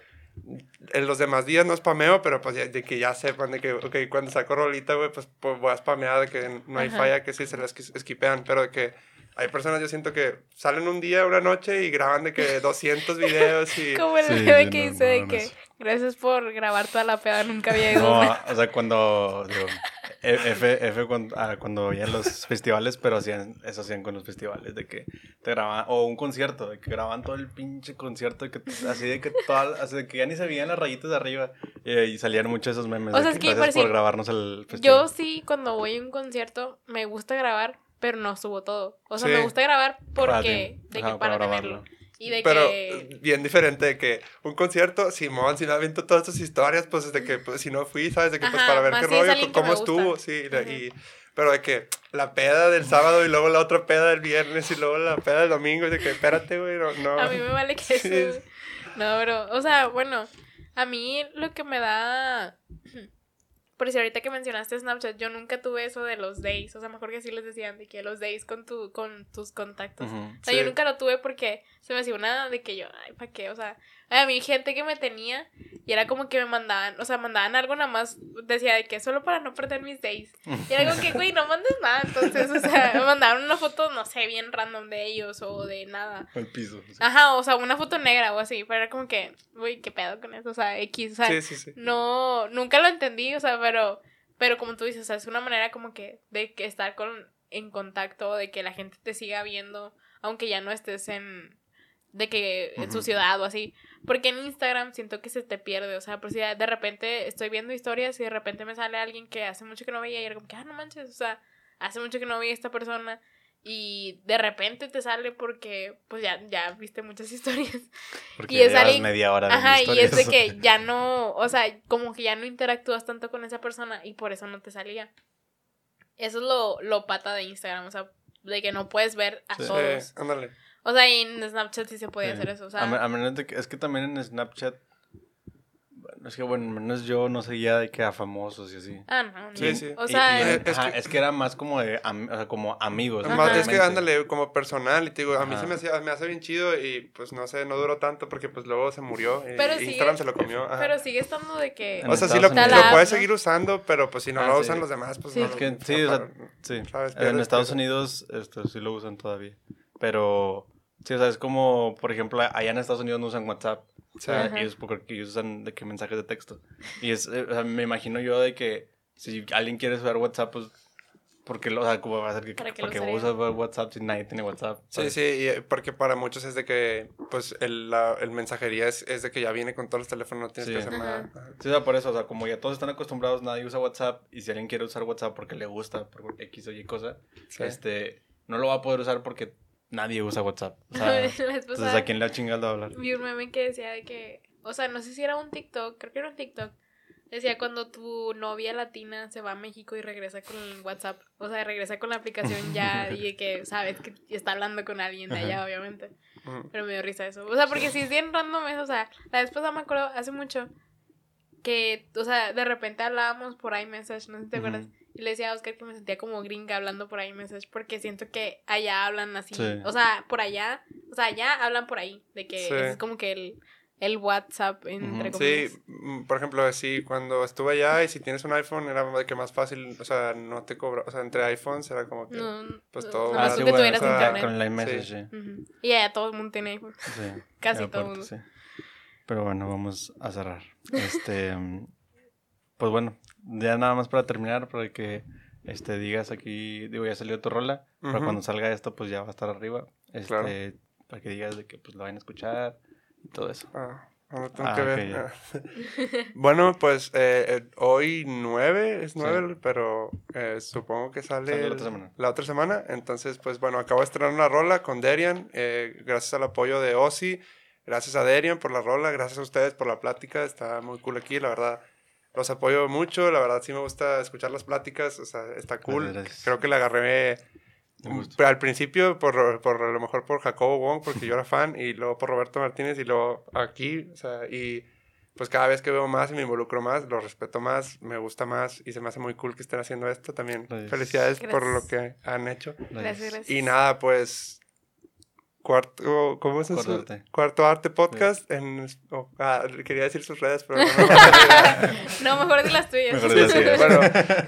en los demás días no spameo, pero pues ya- de que ya sepan de que, ok, cuando saco rolita, güey, pues, pues voy a spamear, de que no hay falla que sí se las esqui- esquipean, pero de que hay personas, yo siento que salen un día, una noche y graban de que 200 videos y... Como el Sí, bebé sí, que no, dice no, de no que sé. gracias por grabar toda la peda, nunca había ido. No, a una". o sea, cuando, digo, E, F, F cuando, ah, cuando los festivales, pero hacían, eso hacían con los festivales, de que te grababan, o un concierto, de que grababan todo el pinche concierto, de que, así de que toda, así de que ya ni se veían las rayitas de arriba, y, y salían muchos esos memes, O de sea, que es que, gracias por decir, grabarnos el Yo festival. sí, cuando voy a un concierto, me gusta grabar, pero no subo todo. O sea, Sí. me gusta grabar porque, de que Ajá, para para tenerlo. Y de Pero que... bien diferente de que un concierto, Simón, si no aviento todas tus historias, pues desde que pues, si no fui, ¿sabes? De que pues Ajá, para ver qué rollo, que cómo estuvo, sí. y, pero de que la peda del sábado y luego la otra peda del viernes y luego la peda del domingo, y de que espérate, güey, no. no. A mí me vale que Sí. eso... No, pero, o sea, bueno, a mí lo que me da... Por si ahorita que mencionaste Snapchat, yo nunca tuve eso de los days. O sea, mejor que sí les decían de que los days con, tu, con tus contactos. O sea, Sí. yo nunca lo tuve porque se me hacía una de que yo, ay, ¿para qué? O sea, a mí gente que me tenía y era como que me mandaban, o sea, mandaban algo nada más, decía de que solo para no perder mis days. Y era como que, güey, no mandes nada. Entonces, o sea, me mandaban una foto, no sé, bien random de ellos o de nada. El piso. sí. Ajá, o sea, una foto negra o así, pero era como que, güey, ¿qué pedo con eso? O sea, X, o sea, Sí, sí, sí. no, nunca lo entendí, o sea, pero, pero como tú dices, o sea, es una manera como que de que estar con, en contacto, de que la gente te siga viendo, aunque ya no estés en, de que en su ciudad o así, porque en Instagram siento que se te pierde, o sea, por si de repente estoy viendo historias y de repente me sale alguien que hace mucho que no veía y era como que, ah, no manches, o sea, hace mucho que no veía a esta persona y de repente te sale porque, pues ya, ya viste muchas historias. Porque y es alguien- media hora viendo Ajá, y es de que ya no, o sea, como que ya no interactúas tanto con esa persona y por eso no te salía. Eso es lo, lo pata de Instagram, o sea, de que no puedes ver a Sí. todos. Sí, ándale. O sea, y en Snapchat sí se podía Sí. hacer eso, o sea. a menos de que, es que también en Snapchat, bueno, es que bueno, menos yo no seguía de que a famosos y así. Ah, no, no. Sí, sí. O Y- sea, y- Eh, es ajá, que- es que era más como de, am- o sea, como amigos. Más- es que ándale, como personal, y te digo, a mí Ajá. se me, hacía- me hace bien chido y pues no sé, no duró tanto porque pues luego se murió y Pero y sigue- Instagram se lo comió. ajá. pero sigue estando de que. En o sea, sí lo, lo puedes seguir usando, pero pues si no Ah, lo sí. usan los demás, pues Sí. no. Es que, sí, o sea, sí. ¿sabes? En Estados. Unidos esto, sí lo usan todavía. Pero, sí, o sea, es como, por ejemplo, allá en Estados Unidos no usan WhatsApp. O sea, Ajá. ellos, porque ellos usan de que mensajes de texto. Y es, eh, o sea, me imagino yo de que si alguien quiere usar WhatsApp, pues, porque lo, o sea, ¿cómo va a ser que, ¿Para qué para lo que usaría? usa WhatsApp si nadie tiene WhatsApp? Sí, ¿sabes? sí, y, eh, porque para muchos es de que, pues, el, la, el mensajería es, es de que ya viene con todos los teléfonos, no tienes Sí. que hacer nada. Sí, o sea, por eso, o sea, como ya todos están acostumbrados, nadie usa WhatsApp, y si alguien quiere usar WhatsApp porque le gusta, por X o Y cosa, Sí. este, no lo va a poder usar porque nadie usa WhatsApp. O sea, entonces, ¿a quién le ha chingado a hablar? Vi un meme que decía de que. O sea, no sé si era un TikTok, creo que era un TikTok. Decía cuando tu novia latina se va a México y regresa con el WhatsApp. O sea, regresa con la aplicación ya y de que sabes que está hablando con alguien de allá, Ajá. obviamente. Pero me dio risa eso. O sea, porque si es bien random eso. O sea, la pasada me acuerdo hace mucho que, o sea, de repente hablábamos por iMessage, no sé si te acuerdas. Y le decía a Oscar que me sentía como gringa hablando por iMessage porque siento que allá hablan así. Sí. O sea, por allá, o sea, allá hablan por ahí. De que Sí. es como que el, el WhatsApp, entre comillas. Sí, mm, por ejemplo, así cuando estuve allá y si tienes un iPhone era de que más fácil, o sea, no te cobra, o sea, entre iPhones era como que... No, Pues todo- tú que bueno, tuvieras o sea, internet. Con el iMessage, sí. Ujú. Y ya todo el mundo tiene iPhone. Sí, Casi todo el mundo. sí. Pero bueno, vamos a cerrar. Este, mm, pues bueno, ya nada más para terminar, para que este, digas aquí, digo, ya salió tu rola, pero Ujú. cuando salga esto, pues ya va a estar arriba. Este, Claro. para que digas de que pues lo vayan a escuchar y todo eso. Ah, no lo tengo Ah, que ver. Ah. bueno, pues eh, eh, hoy 9, es Sí. 9, pero eh, supongo que sale, Sale la otra semana. la otra semana. Entonces, pues bueno, acabo de estrenar una rola con Derian, eh, gracias al apoyo de Ozzy. Gracias a Derian por la rola, gracias a ustedes por la plática. Está muy cool aquí, la verdad. Los apoyo mucho, la verdad sí me gusta escuchar las pláticas, o sea, está cool. Gracias. Creo que le agarré pero al principio, por, por a lo mejor por Jacobo Wong, porque yo era fan, y luego por Roberto Martínez, y luego aquí, o sea, y pues cada vez que veo más y me involucro más, lo respeto más, me gusta más, y se me hace muy cool que estén haciendo esto también. Gracias. Felicidades por lo Gracias. que han hecho. Gracias, gracias. Y nada, pues, cuarto, ¿cómo es eso? Arte. Cuarto Arte Podcast, en, oh, ah, quería decir sus redes, pero no. No, mejor de las tuyas. Mejor de las tuyas. bueno,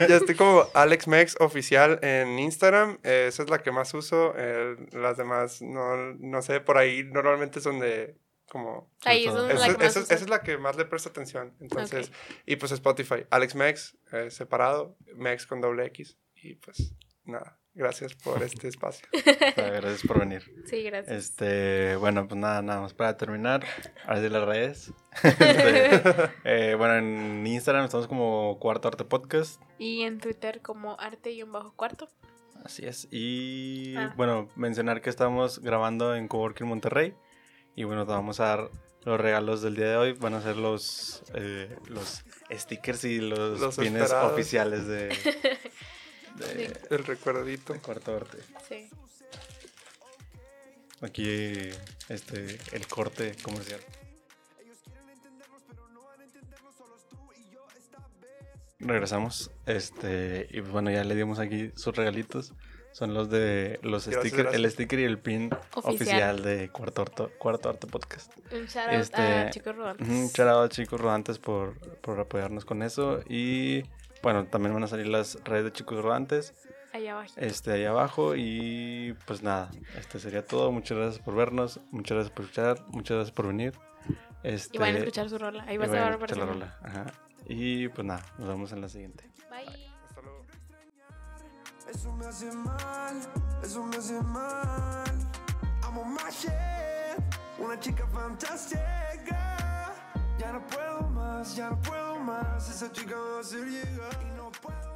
yo estoy como Alex Mex oficial en Instagram. eh, esa es la que más uso. eh, las demás, no, no sé, por ahí normalmente son de como... Ahí es Esa- donde Esa, la que más esa- es la que más le presto atención. Entonces, y pues Spotify, Alex Mex, eh, separado, Mex con doble X. Y pues nada, gracias por este espacio. Gracias por venir. Sí, gracias. Este, bueno, pues nada, nada más para terminar. Ahora sí las redes. Este, eh, bueno, en Instagram estamos como Cuarto Arte Podcast. Y en Twitter como arte-cuarto. Así es. Y Ah. bueno, mencionar que estamos grabando en Coworking Monterrey. Y bueno, te vamos a dar los regalos del día de hoy. Van a ser los, eh, los stickers y los, Los pines esperados. oficiales de, de Sí. El recuerdito. Cuarto Arte. Sí. Aquí este, el corte comercial. Regresamos. Este, y bueno, ya le dimos aquí sus regalitos. Son los de los Gracias, stickers, el sticker y el pin oficial, Oficial. de Cuarto Arte, Cuarto Arte Podcast. Un shout out Este, a chicos rodantes. Un charado chicos rodantes por, por apoyarnos con eso. Y bueno, también van a salir las redes de chicos rodantes Allá abajo. este, ahí abajo. Y pues nada, este sería todo. Muchas gracias por vernos, muchas gracias por escuchar, muchas gracias por venir. Este, Y van a escuchar su rola. Ahí va a escuchar la rola. Ajá. Y pues nada, nos vemos en la siguiente. Bye. Hasta luego. Eso me hace mal, eso me hace mal. I'm on my shit, una chica fantástica. Ya no puedo más, ya no puedo más. Esa chica va a hacer llegar y no puedo